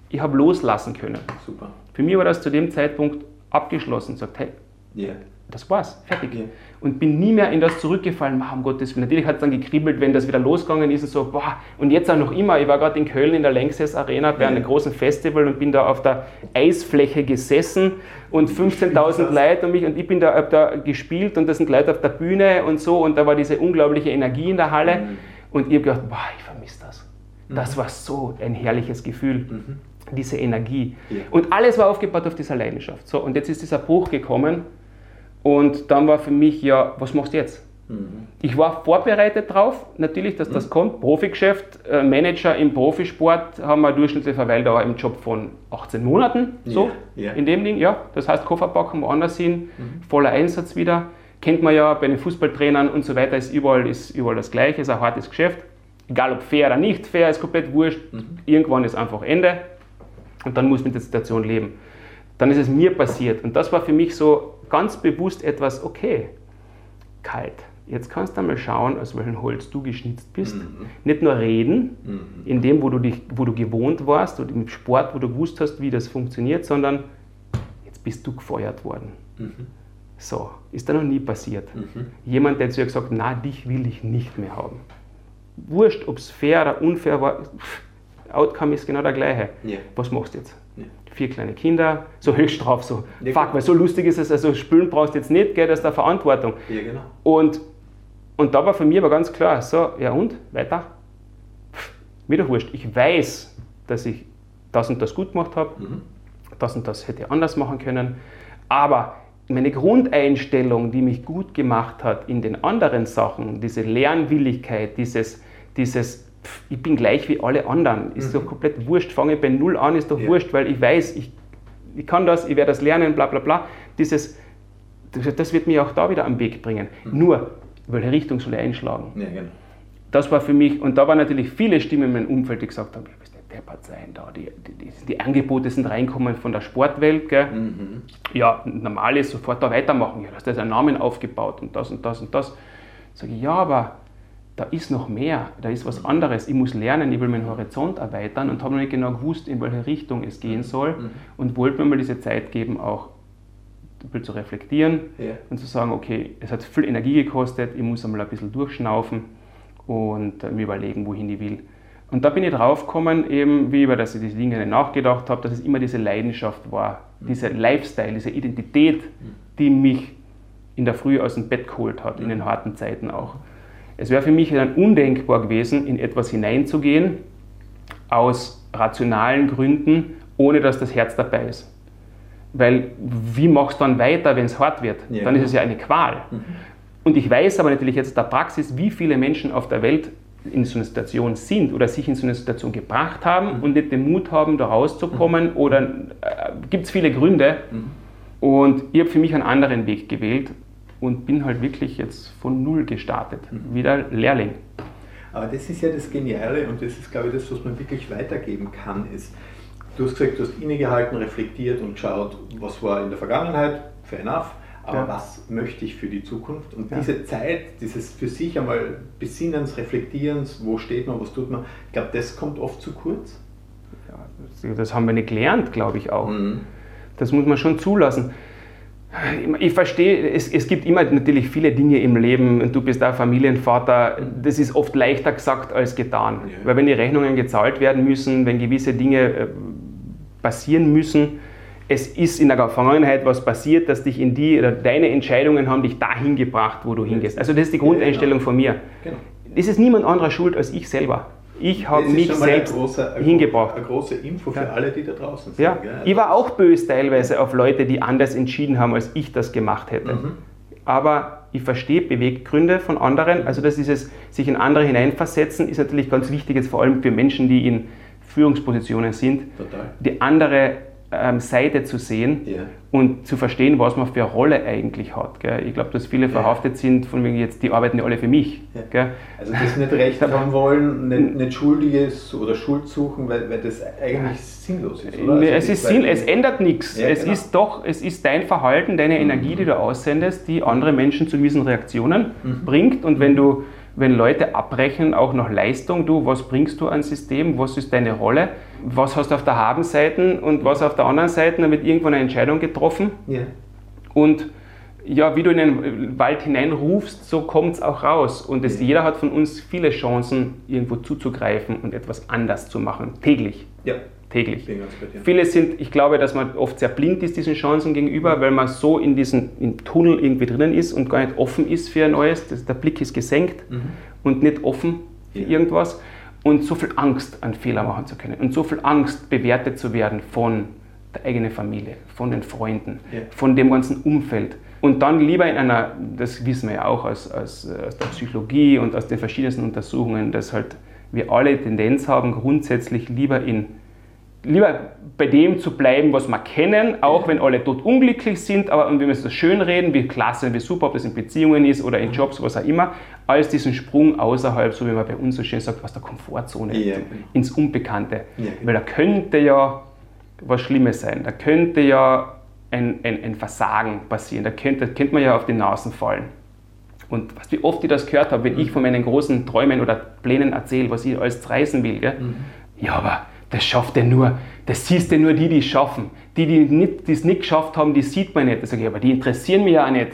Ich habe loslassen können. Super. Für mich war das zu dem Zeitpunkt abgeschlossen. Sagt, hey, yeah. Das war's, fertig. Ja. Und bin nie mehr in das zurückgefallen, um Gottes Willen. Natürlich hat es dann gekribbelt, wenn das wieder losgegangen ist und so, boah, und jetzt auch noch immer. Ich war gerade in Köln in der Lanxess Arena bei ja. einem großen Festival und bin da auf der Eisfläche gesessen und 15.000 Leute um mich und ich bin da, hab da gespielt und da sind Leute auf der Bühne und so und da war diese unglaubliche Energie in der Halle mhm. und ich habe gedacht, boah, ich vermisse das. Mhm. Das war so ein herrliches Gefühl. Mhm. Diese Energie. Ja. Und alles war aufgebaut auf dieser Leidenschaft. So, und jetzt ist dieser Bruch gekommen und dann war für mich, ja, was machst du jetzt? Mhm. Ich war vorbereitet drauf, natürlich, dass das mhm. kommt. Profigeschäft, äh, Manager im Profisport haben eine durchschnittliche Verweildauer im Job von 18 Monaten, so yeah, yeah. in dem Ding, ja. Das heißt, Koffer packen, woanders hin, mhm. voller Einsatz wieder. Kennt man ja bei den Fußballtrainern und so weiter, ist überall, ist überall das Gleiche, ist ein hartes Geschäft. Egal ob fair oder nicht fair, ist komplett wurscht. Mhm. Irgendwann ist einfach Ende und dann muss man mit der Situation leben. Dann ist es mir passiert und das war für mich so ganz bewusst etwas, okay, kalt. Jetzt kannst du einmal schauen, aus welchem Holz du geschnitzt bist. Mhm. Nicht nur reden, mhm. in dem, wo du, dich, wo du gewohnt warst oder im Sport, wo du gewusst hast, wie das funktioniert, sondern jetzt bist du gefeuert worden. Mhm. So, ist da noch nie passiert. Mhm. Jemand, der zu dir gesagt hat, na, dich will ich nicht mehr haben. Wurscht, ob es fair oder unfair war, Outcome ist genau der gleiche. Yeah. Was machst du jetzt? Yeah vier kleine Kinder, so höchst drauf, so, ja, fuck, genau. weil so lustig ist es, also spülen brauchst du jetzt nicht, gell, das ist der Verantwortung. Ja, genau. Und, und da war für mich aber ganz klar, so, ja und, weiter? Pff, doch wurscht, ich weiß, dass ich das und das gut gemacht habe, mhm. das und das hätte ich anders machen können, aber meine Grundeinstellung, die mich gut gemacht hat in den anderen Sachen, diese Lernwilligkeit, dieses, dieses ich bin gleich wie alle anderen. Ist mhm. doch komplett wurscht. Fange bei Null an, ist doch ja. wurscht, weil ich weiß, ich, ich kann das, ich werde das lernen, bla bla bla. Dieses, das wird mich auch da wieder am Weg bringen. Mhm. Nur, welche Richtung soll ich einschlagen? Ja, genau. Das war für mich, und da waren natürlich viele Stimmen in meinem Umfeld, die gesagt haben, ja, bist du deppert sein da, die, die, die, Angebote sind reinkommen von der Sportwelt, gell? Mhm. ja, normal ist sofort da weitermachen, ja, du hast da einen Namen aufgebaut und das und das und das. Sage ich, ja, aber da ist noch mehr, da ist was anderes. Ich muss lernen, ich will meinen Horizont erweitern und habe noch nicht genau gewusst, in welche Richtung es gehen soll mhm. und wollte mir mal diese Zeit geben, auch ein bisschen zu reflektieren ja. und zu sagen, okay, es hat viel Energie gekostet, ich muss einmal ein bisschen durchschnaufen und äh, mir überlegen, wohin ich will. Und da bin ich draufgekommen, eben, wie ich über diese Dinge nachgedacht habe, dass es immer diese Leidenschaft war, mhm. dieser Lifestyle, diese Identität, mhm. die mich in der Früh aus dem Bett geholt hat, in den harten Zeiten auch. Es wäre für mich dann undenkbar gewesen, in etwas hineinzugehen, aus rationalen Gründen, ohne dass das Herz dabei ist. Weil wie machst du dann weiter, wenn es hart wird? Ja, dann ist es ja eine Qual. Mhm. Und ich weiß aber natürlich jetzt der Praxis, wie viele Menschen auf der Welt in so einer Situation sind oder sich in so eine Situation gebracht haben mhm. und nicht den Mut haben, da rauszukommen mhm. oder äh, gibt es viele Gründe. Mhm. Und ich habe für mich einen anderen Weg gewählt und bin halt wirklich jetzt von Null gestartet, mhm. wieder Lehrling. Aber das ist ja das Geniale und das ist, glaube ich, das, was man wirklich weitergeben kann, ist, du hast gesagt, du hast innegehalten, reflektiert und geschaut, was war in der Vergangenheit, fair enough, aber ja. was möchte ich für die Zukunft? Und ja. diese Zeit, dieses für sich einmal Besinnens, Reflektierens, wo steht man, was tut man, ich glaube, das kommt oft zu kurz. Ja, das haben wir nicht gelernt, glaube ich auch. Mhm. Das muss man schon zulassen. Ich verstehe, es, es gibt immer natürlich viele Dinge im Leben. Du bist auch Familienvater. Das ist oft leichter gesagt als getan. Ja. Weil wenn die Rechnungen gezahlt werden müssen, wenn gewisse Dinge äh, passieren müssen, es ist in der Vergangenheit was passiert, dass dich in die, oder deine Entscheidungen haben dich dahin gebracht, wo du hingehst. Also das ist die Grundeinstellung von mir. Genau. Es ist niemand anderer schuld als ich selber. Ich habe mich selbst große, hingebracht. Eine große Info für ja. alle, die da draußen sind. Ja. Ich war auch böse teilweise auf Leute, die anders entschieden haben, als ich das gemacht hätte. Mhm. Aber ich verstehe Beweggründe von anderen. Also dass dieses sich in andere hineinversetzen ist natürlich ganz wichtig, jetzt vor allem für Menschen, die in Führungspositionen sind. Total. Die andere ähm, Seite zu sehen ja. und zu verstehen, was man für eine Rolle eigentlich hat. Gell? Ich glaube, dass viele ja. verhaftet sind, von wegen jetzt, die arbeiten ja alle für mich. Ja. Also das nicht recht haben wollen, nicht, nicht Schuldiges oder Schuld suchen, weil, weil das eigentlich sinnlos ist. Oder? Also es, ist Sinn, es ändert nichts. es genau. ist doch, es ist dein Verhalten, deine mhm. Energie, die du aussendest, die andere Menschen zu gewissen Reaktionen mhm. bringt. Und wenn du wenn Leute abbrechen, auch nach Leistung, du, was bringst du ans System, was ist deine Rolle, was hast du auf der Habenseite und was auf der anderen Seite, dann wird irgendwann eine Entscheidung getroffen. Ja. Und ja, wie du in den Wald hineinrufst, so kommt es auch raus. Und das, ja. jeder hat von uns viele Chancen, irgendwo zuzugreifen und etwas anders zu machen, täglich. Ja. Täglich. Viele sind, ich glaube, dass man oft sehr blind ist diesen Chancen gegenüber, weil man so in diesem Tunnel irgendwie drinnen ist und gar nicht offen ist für ein Neues. Das, der Blick ist gesenkt mhm. und nicht offen für ja. irgendwas. Und so viel Angst, einen Fehler machen zu können. Und so viel Angst, bewertet zu werden von der eigenen Familie, von den Freunden, ja. von dem ganzen Umfeld. Und dann lieber in einer, das wissen wir ja auch aus, aus, aus der Psychologie und aus den verschiedensten Untersuchungen, dass halt wir alle Tendenz haben, grundsätzlich lieber in lieber bei dem zu bleiben, was wir kennen, auch wenn alle dort unglücklich sind, aber wenn wir es so schön reden, wie klasse, wie super, ob das in Beziehungen ist oder in Jobs, was auch immer, als diesen Sprung außerhalb, so wie man bei uns so schön sagt, aus der Komfortzone ja. ins Unbekannte. Ja, genau. Weil da könnte ja was Schlimmes sein, da könnte ja ein, ein, ein Versagen passieren. Da könnte, könnte man ja auf die Nasen fallen. Und was, wie oft ich das gehört habe, wenn mhm. ich von meinen großen Träumen oder Plänen erzähle, was ich alles reisen will. Gell? Mhm. Ja, aber das schafft er nur, das siehst du nur die, die es schaffen. Die, die es nicht geschafft haben, die sieht man nicht. Da sage ich, aber die interessieren mich ja auch nicht.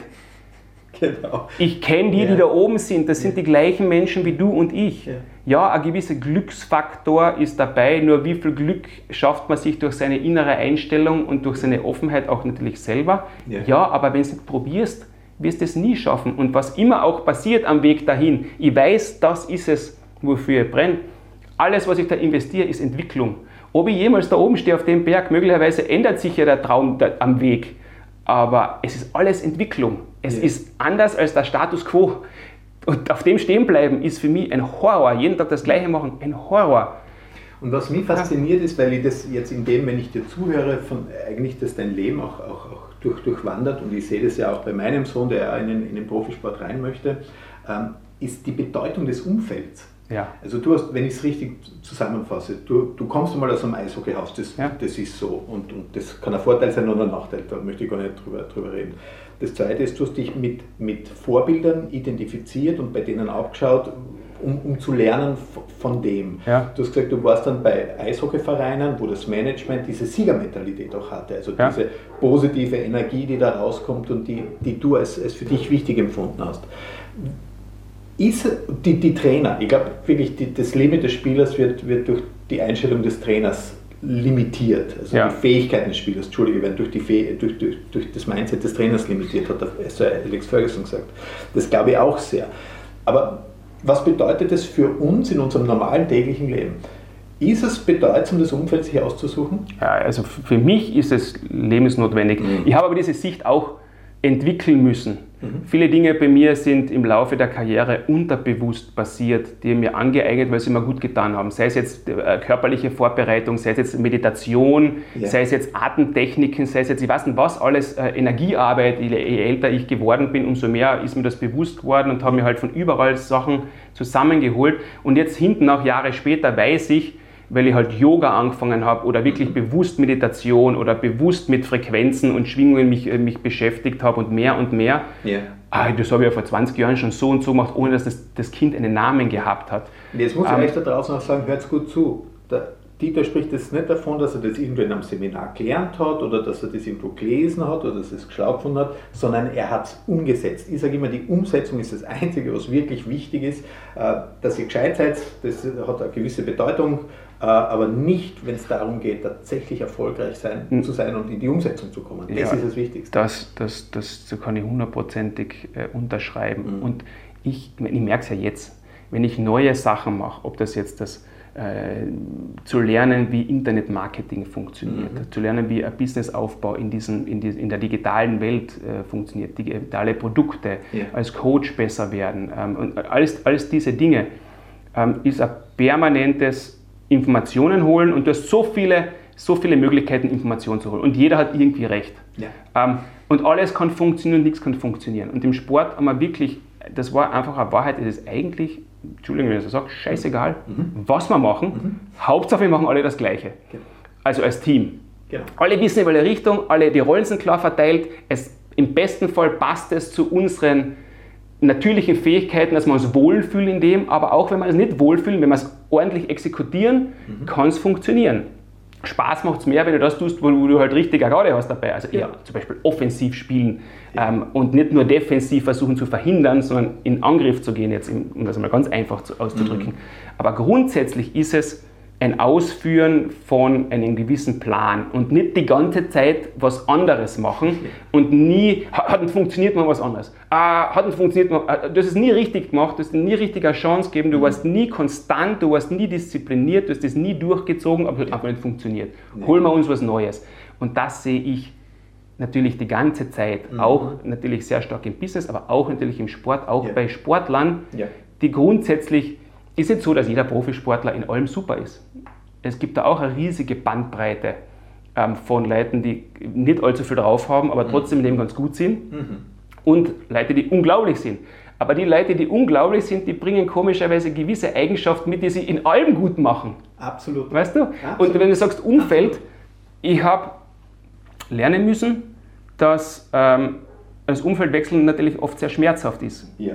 Genau. Ich kenne die, ja. die da oben sind. Das sind die gleichen Menschen wie du und ich. Ja. ja, ein gewisser Glücksfaktor ist dabei. Nur wie viel Glück schafft man sich durch seine innere Einstellung und durch seine Offenheit auch natürlich selber? Ja, ja aber wenn du es nicht probierst, wirst du es nie schaffen. Und was immer auch passiert am Weg dahin, ich weiß, das ist es, wofür ich brenne. Alles, was ich da investiere, ist Entwicklung. Ob ich jemals da oben stehe auf dem Berg, möglicherweise ändert sich ja der Traum am Weg. Aber es ist alles Entwicklung. Es ja. ist anders als der Status quo. Und auf dem stehen bleiben ist für mich ein Horror. Jeden Tag das Gleiche machen, ein Horror. Und was mich fasziniert ist, weil ich das jetzt in dem, wenn ich dir zuhöre, von eigentlich, dass dein Leben auch, auch, auch durch, durchwandert und ich sehe das ja auch bei meinem Sohn, der in den, in den Profisport rein möchte, ähm, ist die Bedeutung des Umfelds. Ja. Also du hast, wenn ich es richtig zusammenfasse, du, du kommst einmal aus einem Eishockeyhaus, das, ja. das ist so und, und das kann ein Vorteil sein oder ein Nachteil, da möchte ich gar nicht drüber, drüber reden. Das zweite ist, du hast dich mit, mit Vorbildern identifiziert und bei denen abgeschaut, um, um zu lernen von dem. Ja. Du hast gesagt, du warst dann bei Eishockeyvereinen, wo das Management diese Siegermentalität auch hatte, also ja. diese positive Energie, die da rauskommt und die, die du als, als für dich wichtig empfunden hast ist die, die Trainer, ich glaube wirklich, die, das Leben des Spielers wird, wird durch die Einstellung des Trainers limitiert. Also ja. die Fähigkeiten des Spielers, Entschuldige, werden durch, die durch, durch, durch das Mindset des Trainers limitiert, hat Sir Alex Ferguson gesagt. Das glaube ich auch sehr. Aber was bedeutet das für uns in unserem normalen täglichen Leben? Ist es bedeutsam, das Umfeld sich auszusuchen? Ja, also für mich ist es lebensnotwendig. Mhm. Ich habe aber diese Sicht auch entwickeln müssen. Mhm. Viele Dinge bei mir sind im Laufe der Karriere unterbewusst passiert, die mir angeeignet, weil sie mir gut getan haben. Sei es jetzt äh, körperliche Vorbereitung, sei es jetzt Meditation, ja. sei es jetzt Atemtechniken, sei es jetzt, ich weiß nicht was, alles äh, Energiearbeit. Je, je, älter ich geworden bin, umso mehr ist mir das bewusst geworden und habe mir halt von überall Sachen zusammengeholt. Und jetzt hinten, auch Jahre später, weiß ich, weil ich halt Yoga angefangen habe oder wirklich mhm. bewusst Meditation oder bewusst mit Frequenzen und Schwingungen mich, äh, mich beschäftigt habe und mehr und mehr. Yeah. Ah, das habe ich ja vor 20 Jahren schon so und so gemacht, ohne dass das, das Kind einen Namen gehabt hat. Und jetzt muss ich ähm, euch da draußen auch sagen, hört gut zu. Der Dieter spricht jetzt nicht davon, dass er das irgendwo in einem Seminar gelernt hat oder dass er das irgendwo gelesen hat oder dass er es geschlau gefunden hat, sondern er hat es umgesetzt. Ich sage immer, die Umsetzung ist das Einzige, was wirklich wichtig ist. Äh, dass ihr gescheit seid, das hat eine gewisse Bedeutung aber nicht, wenn es darum geht, tatsächlich erfolgreich sein, mhm. zu sein und in die Umsetzung zu kommen. Das ja, ist das Wichtigste. Das, das, das, das kann ich hundertprozentig äh, unterschreiben. Mhm. Und ich, ich merke es ja jetzt, wenn ich neue Sachen mache, ob das jetzt das äh, zu lernen, wie Internetmarketing funktioniert, mhm. zu lernen, wie ein Businessaufbau in, diesen, in, die, in der digitalen Welt äh, funktioniert, digitale Produkte, ja. als Coach besser werden ähm, und alles, alles diese Dinge ähm, ist ein permanentes Informationen holen und du hast so viele, so viele Möglichkeiten, Informationen zu holen. Und jeder hat irgendwie recht. Ja. Ähm, und alles kann funktionieren und nichts kann funktionieren. Und im Sport haben wir wirklich, das war einfach eine Wahrheit, es ist eigentlich, Entschuldigung, wenn ich das sage, scheißegal, mhm. was wir machen. Mhm. Hauptsache, wir machen alle das Gleiche. Genau. Also als Team. Genau. Alle wissen in welche Richtung, alle die Rollen sind klar verteilt. Es, Im besten Fall passt es zu unseren natürlichen Fähigkeiten, dass wir uns wohlfühlen in dem, aber auch wenn wir uns nicht wohlfühlen, wenn wir es ordentlich exekutieren, mhm. kann es funktionieren. Spaß macht es mehr, wenn du das tust, wo, du halt richtig gerade hast dabei. Also eher zum Beispiel offensiv spielen ja. ähm, und nicht nur defensiv versuchen zu verhindern, sondern in Angriff zu gehen, jetzt, um das mal ganz einfach zu, auszudrücken. Mhm. Aber grundsätzlich ist es ein Ausführen von einem gewissen Plan und nicht die ganze Zeit was anderes machen und nie, hat nicht funktioniert mal was anderes. Ah, hat nicht funktioniert mal, du hast es nie richtig gemacht, du hast nie richtig eine Chance gegeben, du warst nie konstant, du warst nie diszipliniert, du hast es nie durchgezogen, aber es hat einfach nicht funktioniert. Holen wir uns was Neues. Und das sehe ich natürlich die ganze Zeit, mhm. auch natürlich sehr stark im Business, aber auch natürlich im Sport, auch ja. bei Sportlern, ja. die grundsätzlich ist jetzt so, dass jeder Profisportler in allem super ist. Es gibt da auch eine riesige Bandbreite ähm, von Leuten, die nicht allzu viel drauf haben, aber mhm. trotzdem im Leben ganz gut sind. Mhm. Und Leute, die unglaublich sind. Aber die Leute, die unglaublich sind, die bringen komischerweise gewisse Eigenschaften mit, die sie in allem gut machen. Absolut. Weißt du? Absolut. Und wenn du sagst Umfeld, Absolut. ich habe lernen müssen, dass ähm, das Umfeldwechseln natürlich oft sehr schmerzhaft ist. Ja.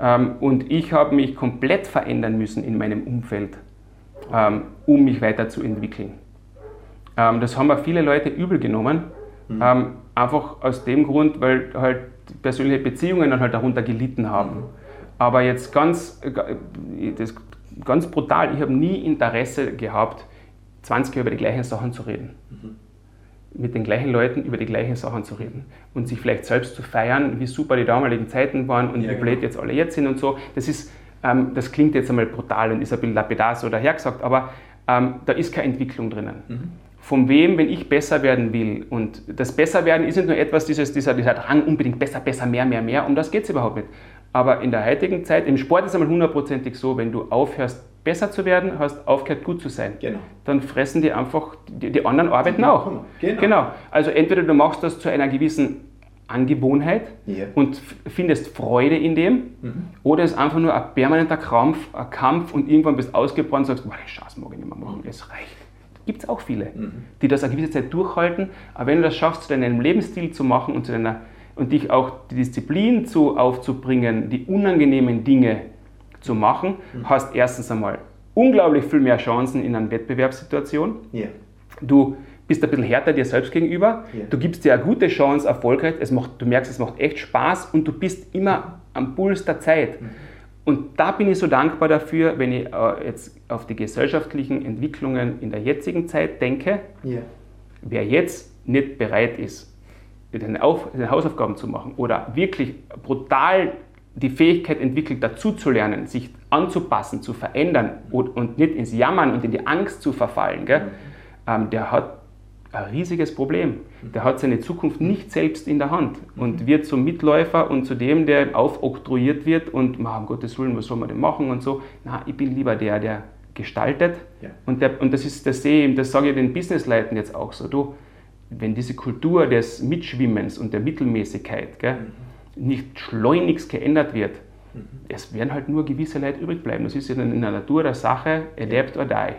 Ähm, und ich habe mich komplett verändern müssen in meinem Umfeld, ähm, um mich weiterzuentwickeln. Ähm, das haben mir viele Leute übel genommen, mhm. einfach aus dem Grund, weil halt persönliche Beziehungen dann halt darunter gelitten haben. Mhm. Aber jetzt ganz, äh, das, ganz brutal, ich habe nie Interesse gehabt, 20 Jahre über die gleichen Sachen zu reden. Mhm mit den gleichen Leuten über die gleichen Sachen zu reden und sich vielleicht selbst zu feiern, wie super die damaligen Zeiten waren und ja, wie blöd genau. jetzt alle jetzt sind und so. Das ist, ähm, das klingt jetzt einmal brutal und ist ein bisschen lapidar so dahergesagt, aber ähm, da ist keine Entwicklung drinnen. Mhm. Von wem, wenn ich besser werden will und das Besserwerden ist nicht nur etwas, dieses, dieser, dieser Drang unbedingt besser, besser, mehr, mehr, mehr, um das geht es überhaupt nicht. Aber in der heutigen Zeit, im Sport ist es einmal hundertprozentig so, wenn du aufhörst, besser zu werden, hast aufgehört, gut zu sein. Genau. Dann fressen die einfach, die, die anderen arbeiten auch. Genau. genau. Also entweder du machst das zu einer gewissen Angewohnheit yeah. und findest Freude in dem, mhm. oder es ist einfach nur ein permanenter Krampf, ein Kampf und irgendwann bist du ausgebrannt und sagst, boah, den Scheiß mag ich nicht mehr machen, es reicht. Gibt es auch viele, mhm. die das eine gewisse Zeit durchhalten, aber wenn du das schaffst, zu deinem Lebensstil zu machen und, zu deiner, und dich auch die Disziplin zu, aufzubringen, die unangenehmen Dinge zu machen, mhm. hast erstens einmal unglaublich viel mehr Chancen in einer Wettbewerbssituation. Yeah. Du bist ein bisschen härter dir selbst gegenüber. Yeah. Du gibst dir eine gute Chance, erfolgreich. Es macht, du merkst, es macht echt Spaß und du bist immer am Puls der Zeit. Mhm. Und da bin ich so dankbar dafür, wenn ich äh, jetzt auf die gesellschaftlichen Entwicklungen in der jetzigen Zeit denke. Yeah. Wer jetzt nicht bereit ist, seine Hausaufgaben zu machen oder wirklich brutal die Fähigkeit entwickelt, dazuzulernen, sich anzupassen, zu verändern und, nicht ins Jammern und in die Angst zu verfallen, gell, ähm, der hat ein riesiges Problem. Der hat seine Zukunft nicht selbst in der Hand und wird zum Mitläufer und zu dem, der aufoktroyiert wird und, um Gottes Willen, was soll man denn machen und so. Na, ich bin lieber der, der gestaltet. Ja. Und, der, und das ist das sehe ich, das sage ich den Businessleuten jetzt auch so. Du, wenn diese Kultur des Mitschwimmens und der Mittelmäßigkeit, gell, mhm nicht schleunigst geändert wird, mhm. es werden halt nur gewisse Leute übrig bleiben. Das ist ja in der Natur der Sache, adapt or die.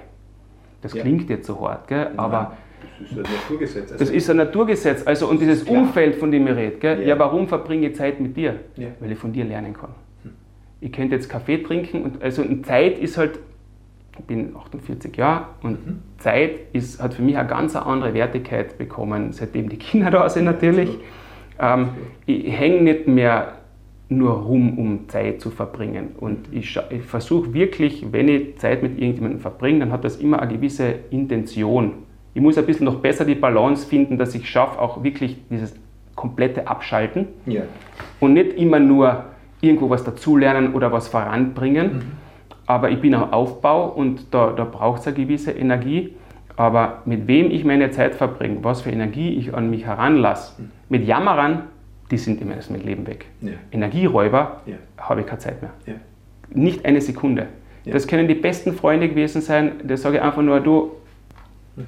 Das ja. klingt jetzt so hart, gell? aber das ist ein Naturgesetz. Also das ist ein Naturgesetz. Also, und dieses Umfeld, von dem ich rede, gell? Ja. ja warum verbringe ich Zeit mit dir? Ja. Weil ich von dir lernen kann. Hm. Ich könnte jetzt Kaffee trinken und also und Zeit ist halt, ich bin 48 Jahre und mhm. Zeit ist, hat für mich eine ganz andere Wertigkeit bekommen, seitdem die Kinder da sind natürlich. Ja, ähm, ich hänge nicht mehr nur rum, um Zeit zu verbringen. Und ich, ich versuche wirklich, wenn ich Zeit mit irgendjemandem verbringe, dann hat das immer eine gewisse Intention. Ich muss ein bisschen noch besser die Balance finden, dass ich schaffe, auch wirklich dieses komplette Abschalten ja. und nicht immer nur irgendwo was dazulernen oder was voranbringen. Mhm. Aber ich bin am Aufbau und da, da braucht es eine gewisse Energie. Aber mit wem ich meine Zeit verbringe, was für Energie ich an mich heranlasse, mhm. mit Jammerern, die sind immer erst mit Leben weg. Ja. Energieräuber ja. habe ich keine Zeit mehr. Ja. Nicht eine Sekunde. Das können die besten Freunde gewesen sein, da sage ich einfach nur, du,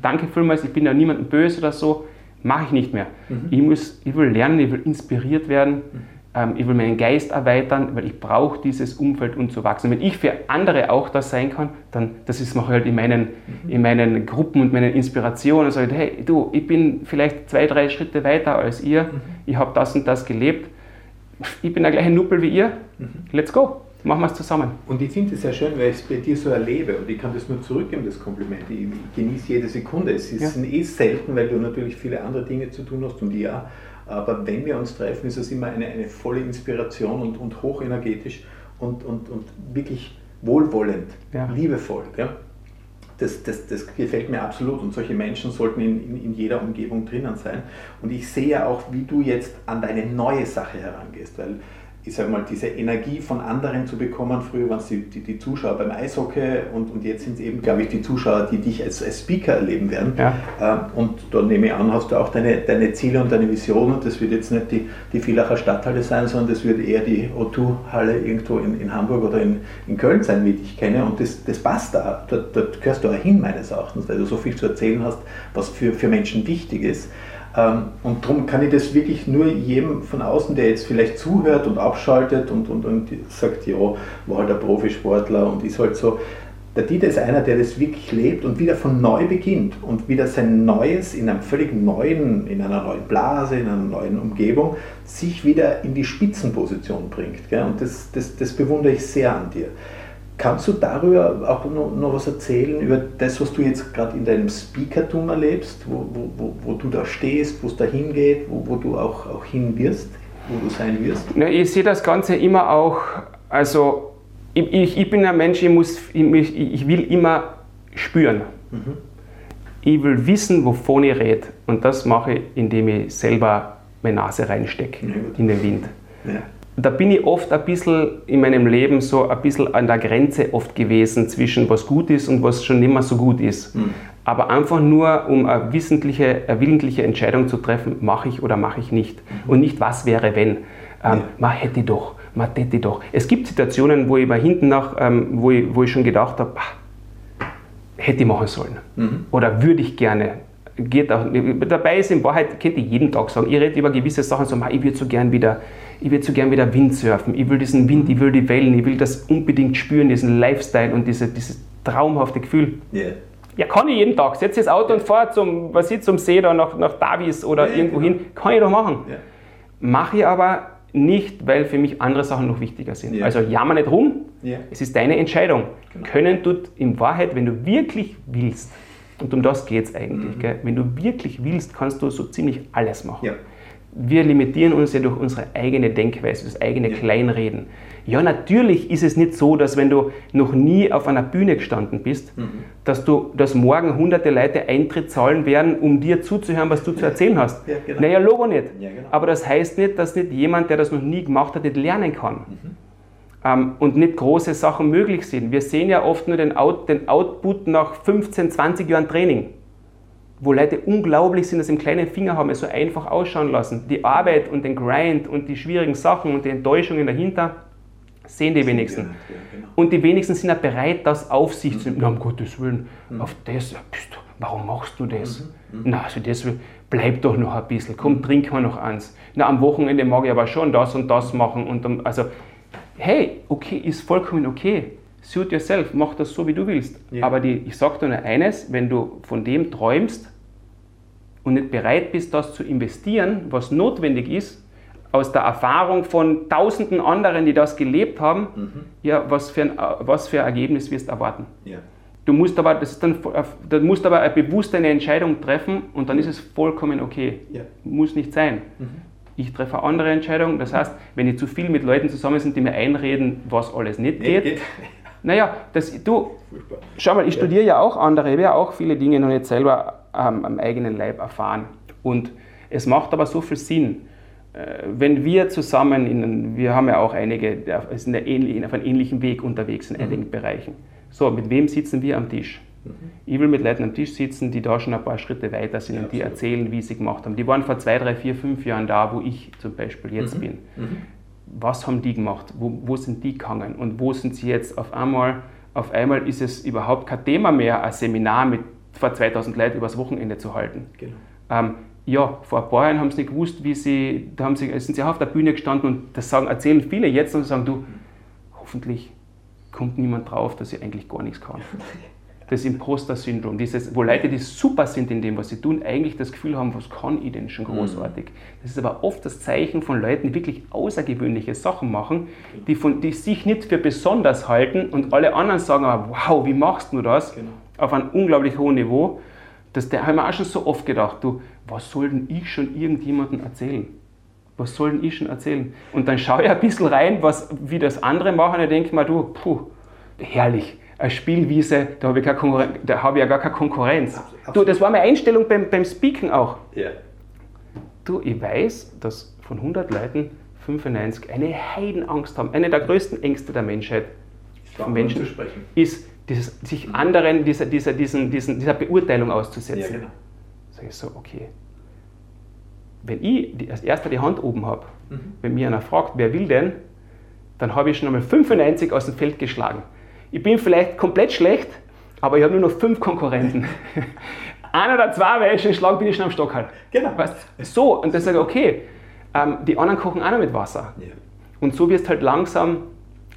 danke vielmals, ich bin ja niemandem böse oder so, mache ich nicht mehr. Mhm. Ich, muss, ich will lernen, ich will inspiriert werden. Mhm ich will meinen Geist erweitern, weil ich brauche dieses Umfeld, um zu wachsen. Wenn ich für andere auch das sein kann, dann das ist mache ich halt in meinen, in meinen Gruppen und meinen Inspirationen. Also, hey, du, ich bin vielleicht zwei, drei Schritte weiter als ihr, mhm. ich habe das und das gelebt, ich bin der gleiche Nuppel wie ihr, mhm. let's go. machen wir es zusammen. Und ich finde es sehr schön, weil ich es bei dir so erlebe und ich kann das nur zurückgeben, das Kompliment. Ich, ich genieße jede Sekunde. Es ist ja. eh selten, weil du natürlich viele andere Dinge zu tun hast und ja. Aber wenn wir uns treffen, ist es immer eine, eine volle Inspiration und, und hochenergetisch und, und, und wirklich wohlwollend, ja. liebevoll. Ja? Das, das, das, gefällt mir absolut und solche Menschen sollten in, in, in, jeder Umgebung drinnen sein. Und ich sehe ja auch, wie du jetzt an deine neue Sache herangehst, weil ich sage mal, diese Energie von anderen zu bekommen. Früher waren es die, die, die, Zuschauer beim Eishockey und, und jetzt sind es eben, glaube ich, die Zuschauer, die dich als, als Speaker erleben werden. Ja. Ähm, und da nehme ich an, hast du auch deine, deine Ziele und deine Visionen. Das wird jetzt nicht die, die Villacher Stadthalle sein, sondern das wird eher die O2-Halle irgendwo in, in Hamburg oder in, in Köln sein, wie ich dich kenne. Und das, das passt da. Dort, dort gehörst du auch hin, meines Erachtens, weil du so viel zu erzählen hast, was für, für Menschen wichtig ist. Ähm, und darum kann ich das wirklich nur jedem von außen, der jetzt vielleicht zuhört und abschaltet und, und, und sagt, ja, war halt ein Profisportler und ist halt so. Der Dieter ist einer, der das wirklich lebt und wieder von neu beginnt und wieder sein Neues in einem völlig neuen, in einer neuen Blase, in einer neuen Umgebung, sich wieder in die Spitzenposition bringt. Gell? Und das, das, das bewundere ich sehr an dir. Kannst du darüber auch noch, noch was erzählen, über das, was du jetzt gerade in deinem Speakertum erlebst, wo, wo, wo, wo du da stehst, wo es da hingeht, wo, wo du auch, auch hin wirst, wo du sein wirst? Ja, ich sehe das Ganze immer auch, also ich, ich, ich bin ein Mensch, ich, muss, ich, ich will immer spüren. Mhm. Ich will wissen, wovon ich rede. Und das mache ich, indem ich selber meine Nase reinstecke ja, in den Wind. Ja da bin ich oft ein bisschen in meinem Leben so ein bisschen an der Grenze oft gewesen zwischen was gut ist und was schon nicht mehr so gut ist. Mhm. Aber einfach nur, um eine wissentliche, eine willentliche Entscheidung zu treffen, mache ich oder mache ich nicht. Mhm. Und nicht, was wäre, wenn. Ähm, ja. Man hätte doch, man hätte doch. Es gibt Situationen, wo ich mal hinten nach, ähm, wo, ich, wo ich schon gedacht habe, hätte ich machen sollen. Mhm. Oder würde ich gerne geht auch, dabei ist in Wahrheit, könnt ihr jeden Tag sagen, ich rede über gewisse Sachen, so, ich würde so gern wieder, ich würde so gern wieder Windsurfen, ich will diesen Wind, ich will die Wellen, ich will das unbedingt spüren, diesen Lifestyle und diese, dieses traumhafte Gefühl. Yeah. Ja, kann ich jeden Tag. Setze das Auto und fahre zum, was ich, zum See da nach, nach Davis oder yeah, irgendwo genau. hin. Kann ich doch machen. Yeah. Mache ich aber nicht, weil für mich andere Sachen noch wichtiger sind. Yeah. Also jammer nicht rum. Es ist deine Entscheidung. Genau. Können tut in Wahrheit, wenn du wirklich willst, und um das geht es eigentlich. Mhm. Wenn du wirklich willst, kannst du so ziemlich alles machen. Wir limitieren uns ja durch unsere eigene Denkweise, das eigene ja. Kleinreden. Ja, natürlich ist es nicht so, dass wenn du noch nie auf einer Bühne gestanden bist, mhm. dass du, dass morgen hunderte Leute Eintritt zahlen werden, um dir zuzuhören, was du zu erzählen hast. Ja, genau. Naja, Logo nicht. Ja, genau. Aber das heißt nicht, dass nicht jemand, der das noch nie gemacht hat, nicht lernen kann. Mhm ähm, und nicht große Sachen möglich sind. Wir sehen ja oft nur den, Out, den Output nach 15, 20 Jahren Training, wo Leute unglaublich sind, dass sie im kleinen Finger haben, es so einfach ausschauen lassen. Die Arbeit und den Grind und die schwierigen Sachen und die Enttäuschungen dahinter sehen die wenigsten. Genau. Und die wenigsten sind ja bereit, das auf sich zu nehmen. Na, um Gottes Willen, mhm. auf das, warum machst du das? Mhm. Mhm. Na, also das bleib doch noch ein bisschen, komm, trink mal noch eins. Na, am Wochenende mag ich aber schon das und das machen. Und dann, also hey, okay, ist vollkommen okay. Suit yourself, mach das so, wie du willst. Ja. Aber die, ich sage dir nur eines, wenn du von dem träumst und nicht bereit bist, das zu investieren, was notwendig ist, aus der Erfahrung von tausenden anderen, die das gelebt haben, mhm. ja, was für, ein, was für ein Ergebnis wirst du erwarten. Ja. Du musst aber, das ist dann, du musst aber eine bewusste Entscheidung treffen und dann ist es vollkommen okay. Ja. Muss nicht sein. Mhm ich treffe eine andere Entscheidung. Das heißt, wenn ich zu viel mit Leuten zusammen sind, die mir einreden, was alles nicht geht, geht. naja, das, du, schau mal, ich ja. studiere ja auch andere, ich habe ja auch viele Dinge noch nicht selber ähm, am eigenen Leib erfahren. Und es macht aber so viel Sinn, äh, wenn wir zusammen, in, wir haben ja auch einige, die sind ja auf einem ähnlichen Weg unterwegs in mhm. einigen Bereichen. So, mit wem sitzen wir am Tisch? Mhm. Ich will mit Leuten am Tisch sitzen, die da schon ein paar Schritte weiter sind ja, und die erzählen, wie sie gemacht haben. Die waren vor zwei, drei, vier, fünf Jahren da, wo ich zum Beispiel jetzt mhm. bin. Mhm. Was haben die gemacht? Wo, wo, sind die gegangen? Und wo sind sie jetzt auf einmal? Auf einmal ist es überhaupt kein Thema mehr, ein Seminar mit vor 2000 Leuten übers Wochenende zu halten. Genau. Ähm, ja, vor ein paar Jahren haben sie nicht gewusst, wie sie, da haben sie, sind sie auf der Bühne gestanden und das sagen, erzählen viele jetzt und sagen, du, hoffentlich kommt niemand drauf, dass ich eigentlich gar nichts kann. das Imposter-Syndrom, dieses, wo Leute, die super sind in dem, was sie tun, eigentlich das Gefühl haben, was kann ich denn schon mhm. großartig. Das ist aber oft das Zeichen von Leuten, die wirklich außergewöhnliche Sachen machen, die, von, die sich nicht für besonders halten und alle anderen sagen, aber, wow, wie machst du das? Genau. Auf einem unglaublich hohen Niveau. Das da haben wir auch schon so oft gedacht, du, was soll denn ich schon irgendjemandem erzählen? Was soll denn ich schon erzählen? Und dann schaue ich ein bisschen rein, was, wie das andere machen und denke mir, du, puh, herrlich eine Spielwiese, da habe ich, hab ich ja gar keine Konkurrenz. Absolut. Du, das war meine Einstellung beim, beim Speaken auch. Ja. Du, ich weiß, dass von 100 Leuten 95 eine Heidenangst haben. Eine der größten Ängste der Menschheit von Menschen ist, dieses, sich anderen dieser, dieser, diesen, diesen, dieser Beurteilung auszusetzen. Ja, genau. Sag ich so, okay. Wenn ich als erster die Hand oben habe, mhm. wenn mir einer fragt, wer will denn, dann habe ich schon einmal 95 aus dem Feld geschlagen. Ich bin vielleicht komplett schlecht, aber ich habe nur noch fünf Konkurrenten. Einer oder zwei, weil ich schon schlagen bin ich schon am Stock halt. Genau. Weißt, so, und dann sage ich, okay, ähm, die anderen kochen auch noch mit Wasser. Ja. Und so wirst halt langsam,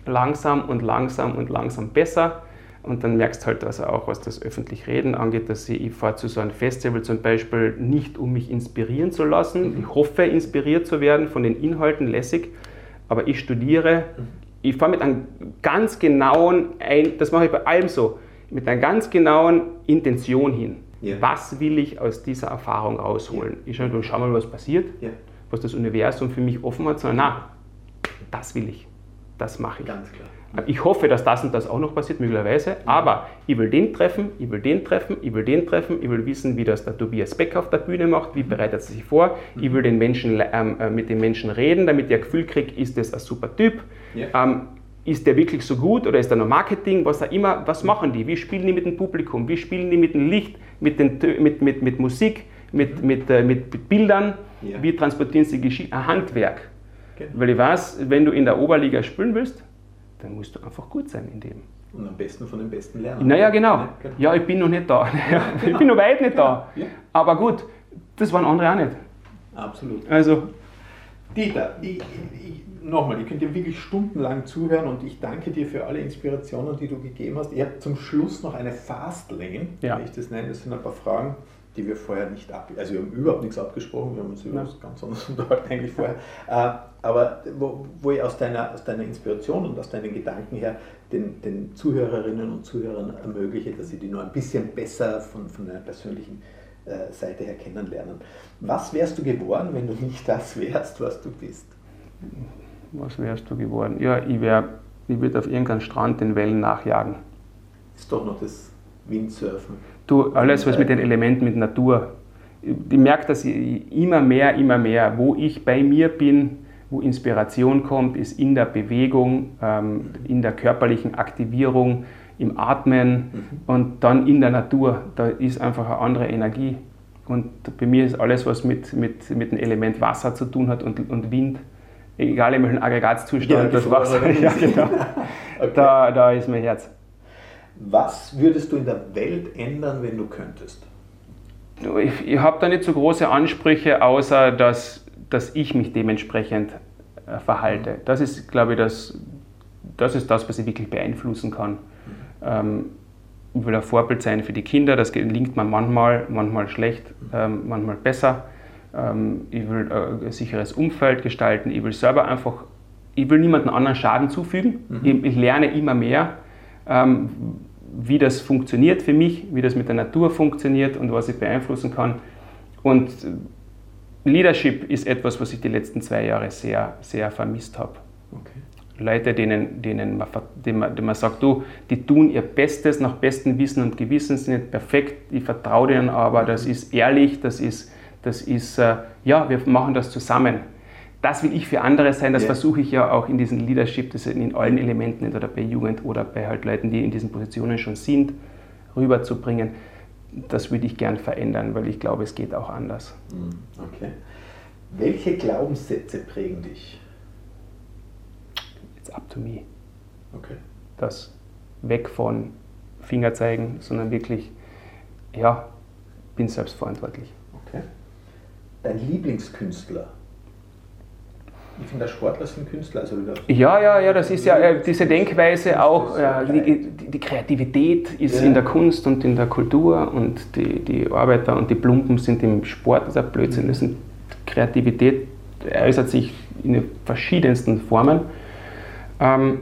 langsam und langsam und langsam besser. Und dann merkst du halt also auch, was das öffentlich Reden angeht, dass ich, ich fahre zu so einem Festival zum Beispiel nicht, um mich inspirieren zu lassen. Mhm. Ich hoffe, inspiriert zu werden von den Inhalten, lässig. Aber ich studiere, mhm ich fahre mit einem ganz genauen, das mache ich bei allem so, mit einer ganz genauen Intention hin. Ja. Was will ich aus dieser Erfahrung rausholen? Ich schaue mal, schau mal, was passiert, ja. was das Universum für mich offen hat, sondern na, das will ich, das mache ich. Ganz klar. Ich hoffe, dass das und das auch noch passiert, möglicherweise, aber ich will den treffen, ich will den treffen, ich will den treffen, ich will wissen, wie das der Tobias Beck auf der Bühne macht, wie bereitet er sich vor, ich will den Menschen, ähm, äh, mit den Menschen reden, damit ich ein Gefühl kriege, ist das ein super Typ, ja. ähm, ist der wirklich so gut oder ist da noch Marketing, was auch immer, was machen die, wie spielen die mit dem Publikum, wie spielen die mit dem Licht, mit, den, mit, mit, mit Musik, mit, mit, äh, mit, mit Bildern, ja. wie transportieren sie Geschichte, ein Handwerk. Genau. Weil ich weiß, wenn du in der Oberliga spielen willst, dann musst du einfach gut sein in dem. Und am besten von den Besten lernen. Naja, genau. Ja, genau. ja ich bin noch nicht da. ich bin noch weit nicht da. Ja. Aber gut, das waren andere auch nicht. Absolut. Also. Dieter, ich, ich, nochmal, ich könnte dir wirklich stundenlang zuhören und ich danke dir für alle Inspirationen, die du gegeben hast. Ich habe zum Schluss noch eine Fastlane, ja. wenn ich das nenne. Das sind ein paar Fragen, die wir vorher nicht ab, also wir haben überhaupt nichts abgesprochen, wir haben uns über was ganz anderes unterhalten eigentlich vorher, äh, aber wo, wo ich aus deiner, aus deiner Inspiration und aus deinen Gedanken her den, den Zuhörerinnen und Zuhörern ermögliche, dass sie die nur ein bisschen besser von, von deiner persönlichen äh, Seite her kennenlernen. Was wärst du geworden, wenn du nicht das wärst, was du bist? Was wärst du geworden? Ja, ich, ich würde auf irgendeinem Strand den Wellen nachjagen. Ist doch noch das Windsurfen. Du, alles, was mit den Elementen, mit Natur. Ich merke, dass ich immer mehr, immer mehr, wo ich bei mir bin, wo Inspiration kommt, ist in der Bewegung, ähm, in der körperlichen Aktivierung, im Atmen mhm. und dann in der Natur. Da ist einfach eine andere Energie. Und bei mir ist alles, was mit, mit, mit dem Element Wasser zu tun hat und, und Wind, egal in welchem Aggregatzustand, ja, das Wasser, ja, genau. okay. da, da ist mein Herz. Was würdest du in der Welt ändern, wenn du könntest? Ich, ich habe da nicht so große Ansprüche, außer dass, dass ich mich dementsprechend äh, verhalte. Das ist, glaube ich, das, das ist das, was ich wirklich beeinflussen kann. Ähm, ich will ein Vorbild sein für die Kinder, das gelingt mir manchmal, manchmal schlecht, ähm, manchmal besser. Ähm, ich will äh, ein sicheres Umfeld gestalten, ich will selber einfach, ich will niemandem anderen Schaden zufügen. Mhm. Ich, ich, lerne immer mehr ähm, wie das funktioniert für mich, wie das mit der Natur funktioniert und was ich beeinflussen kann. Und Leadership ist etwas, was ich die letzten zwei Jahre sehr, sehr vermisst habe. Okay. Leute, denen, denen, man, denen, man, denen man sagt, du, die tun ihr Bestes nach bestem Wissen und Gewissen, sind nicht perfekt, ich vertraue denen aber, das mhm. ist ehrlich, das ist, das ist äh, ja, wir machen das zusammen das will ich für andere sein, das ja. versuche ich ja auch in diesem Leadership, das in allen Elementen, entweder bei Jugend oder bei halt Leuten, die in diesen Positionen schon sind, rüberzubringen. Das würde ich gern verändern, weil ich glaube, es geht auch anders. Hm, okay. Welche Glaubenssätze prägen dich? It's up to me. Okay. Das weg von Fingerzeigen, sondern wirklich, ja, bin selbstverantwortlich. Okay. Dein Lieblingskünstler? Ich finde, Sportler sind Künstler. Also ja, ja, ja, das ist ja äh, diese Denkweise auch, äh, die, die, Kreativität ist ja. in der Kunst und in der Kultur und die, die Arbeiter und die Plumpen sind im Sport, das ist ein Blödsinn. Das sind, Kreativität äußert sich in verschiedensten Formen. Ähm,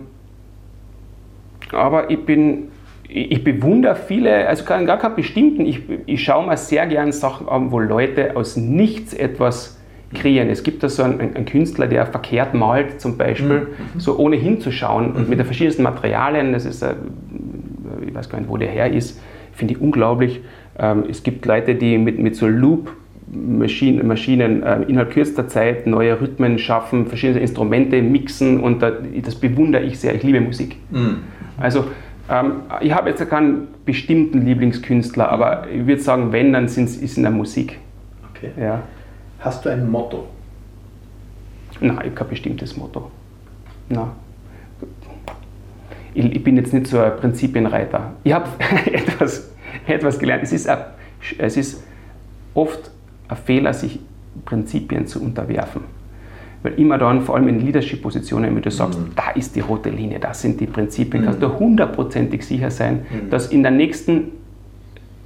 aber ich bin, ich, ich bewundere viele, also gar keinen bestimmten, ich, ich schaue mir sehr gerne Sachen an, wo Leute aus nichts etwas kreieren. Es gibt da so einen, einen, Künstler, der verkehrt malt, zum Beispiel, mhm. so ohne hinzuschauen und mit den verschiedensten Materialien. Das ist, äh, ich weiß gar nicht, wo der her ist, finde ich unglaublich. Ähm, es gibt Leute, die mit, mit so Loop Maschinen, Maschinen äh, innerhalb kürzester Zeit neue Rhythmen schaffen, verschiedene Instrumente mixen und das bewundere ich sehr. Ich liebe Musik. Mhm. Also ähm, ich habe jetzt keinen bestimmten Lieblingskünstler, aber ich würde sagen, wenn, dann ist es in der Musik. Okay. Ja. Hast du ein Motto? Nein, ich habe kein bestimmtes Motto. Nein. Ich, ich bin jetzt nicht so ein Prinzipienreiter. Ich habe etwas, etwas gelernt. Es ist, ein, es ist oft ein Fehler, sich Prinzipien zu unterwerfen. Weil immer dann, vor allem in Leadership-Positionen, wenn du sagst, mhm. da ist die rote Linie, das sind die Prinzipien, mhm. kannst du hundertprozentig sicher sein, mhm. dass in der nächsten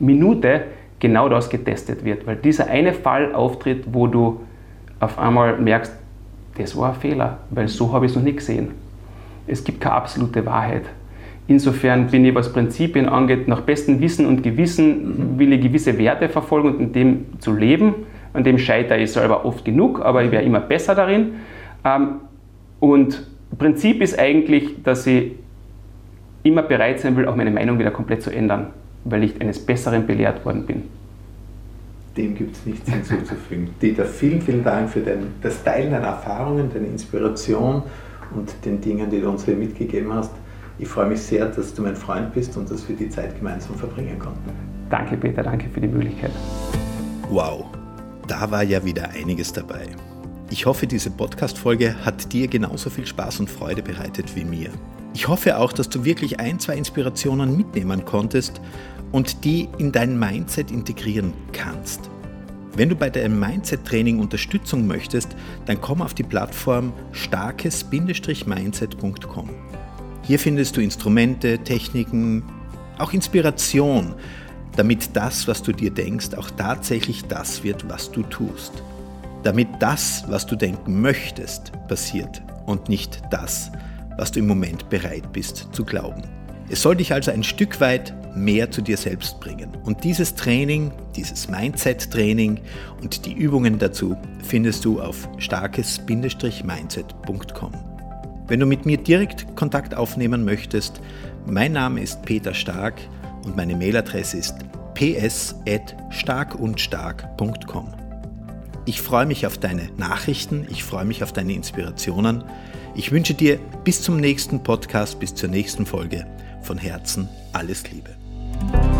Minute genau das getestet wird. Weil dieser eine Fall auftritt, wo du auf einmal merkst, das war ein Fehler, weil so habe ich es noch nie gesehen. Es gibt keine absolute Wahrheit. Insofern bin ich, was Prinzipien angeht, nach bestem Wissen und Gewissen will ich gewisse Werte verfolgen und in dem zu leben. An dem scheitere ich selber oft genug, aber ich werde immer besser darin. Ähm, und Prinzip ist eigentlich, dass ich immer bereit sein will, auch meine Meinung wieder komplett zu ändern weil ich eines Besseren belehrt worden bin. Dem gibt es nichts hinzuzufügen. Dieter, vielen, vielen Dank für dein, das Teilen deiner Erfahrungen, deine Inspiration und den Dingen, die du uns hier mitgegeben hast. Ich freue mich sehr, dass du mein Freund bist und dass wir die Zeit gemeinsam verbringen konnten. Danke, Peter, danke für die Möglichkeit. Wow, da war ja wieder einiges dabei. Ich hoffe, diese Podcast-Folge hat dir genauso viel Spaß und Freude bereitet wie mir. Ich hoffe auch, dass du wirklich ein, zwei Inspirationen mitnehmen konntest und die in dein Mindset integrieren kannst. Wenn du bei deinem Mindset-Training Unterstützung möchtest, dann komm auf die Plattform starkes-mindset.com. Hier findest du Instrumente, Techniken, auch Inspiration, damit das, was du dir denkst, auch tatsächlich das wird, was du tust. Damit das, was du denken möchtest, passiert und nicht das, was du im Moment bereit bist zu glauben. Es soll dich also ein Stück weit mehr zu dir selbst bringen. Und dieses Training, dieses Mindset-Training und die Übungen dazu findest du auf starkes-mindset.com. Wenn du mit mir direkt Kontakt aufnehmen möchtest, mein Name ist Peter Stark und meine Mailadresse ist ps.starkundstark.com. Ich freue mich auf deine Nachrichten, ich freue mich auf deine Inspirationen. Ich wünsche dir bis zum nächsten Podcast, bis zur nächsten Folge von Herzen alles Liebe. Bye.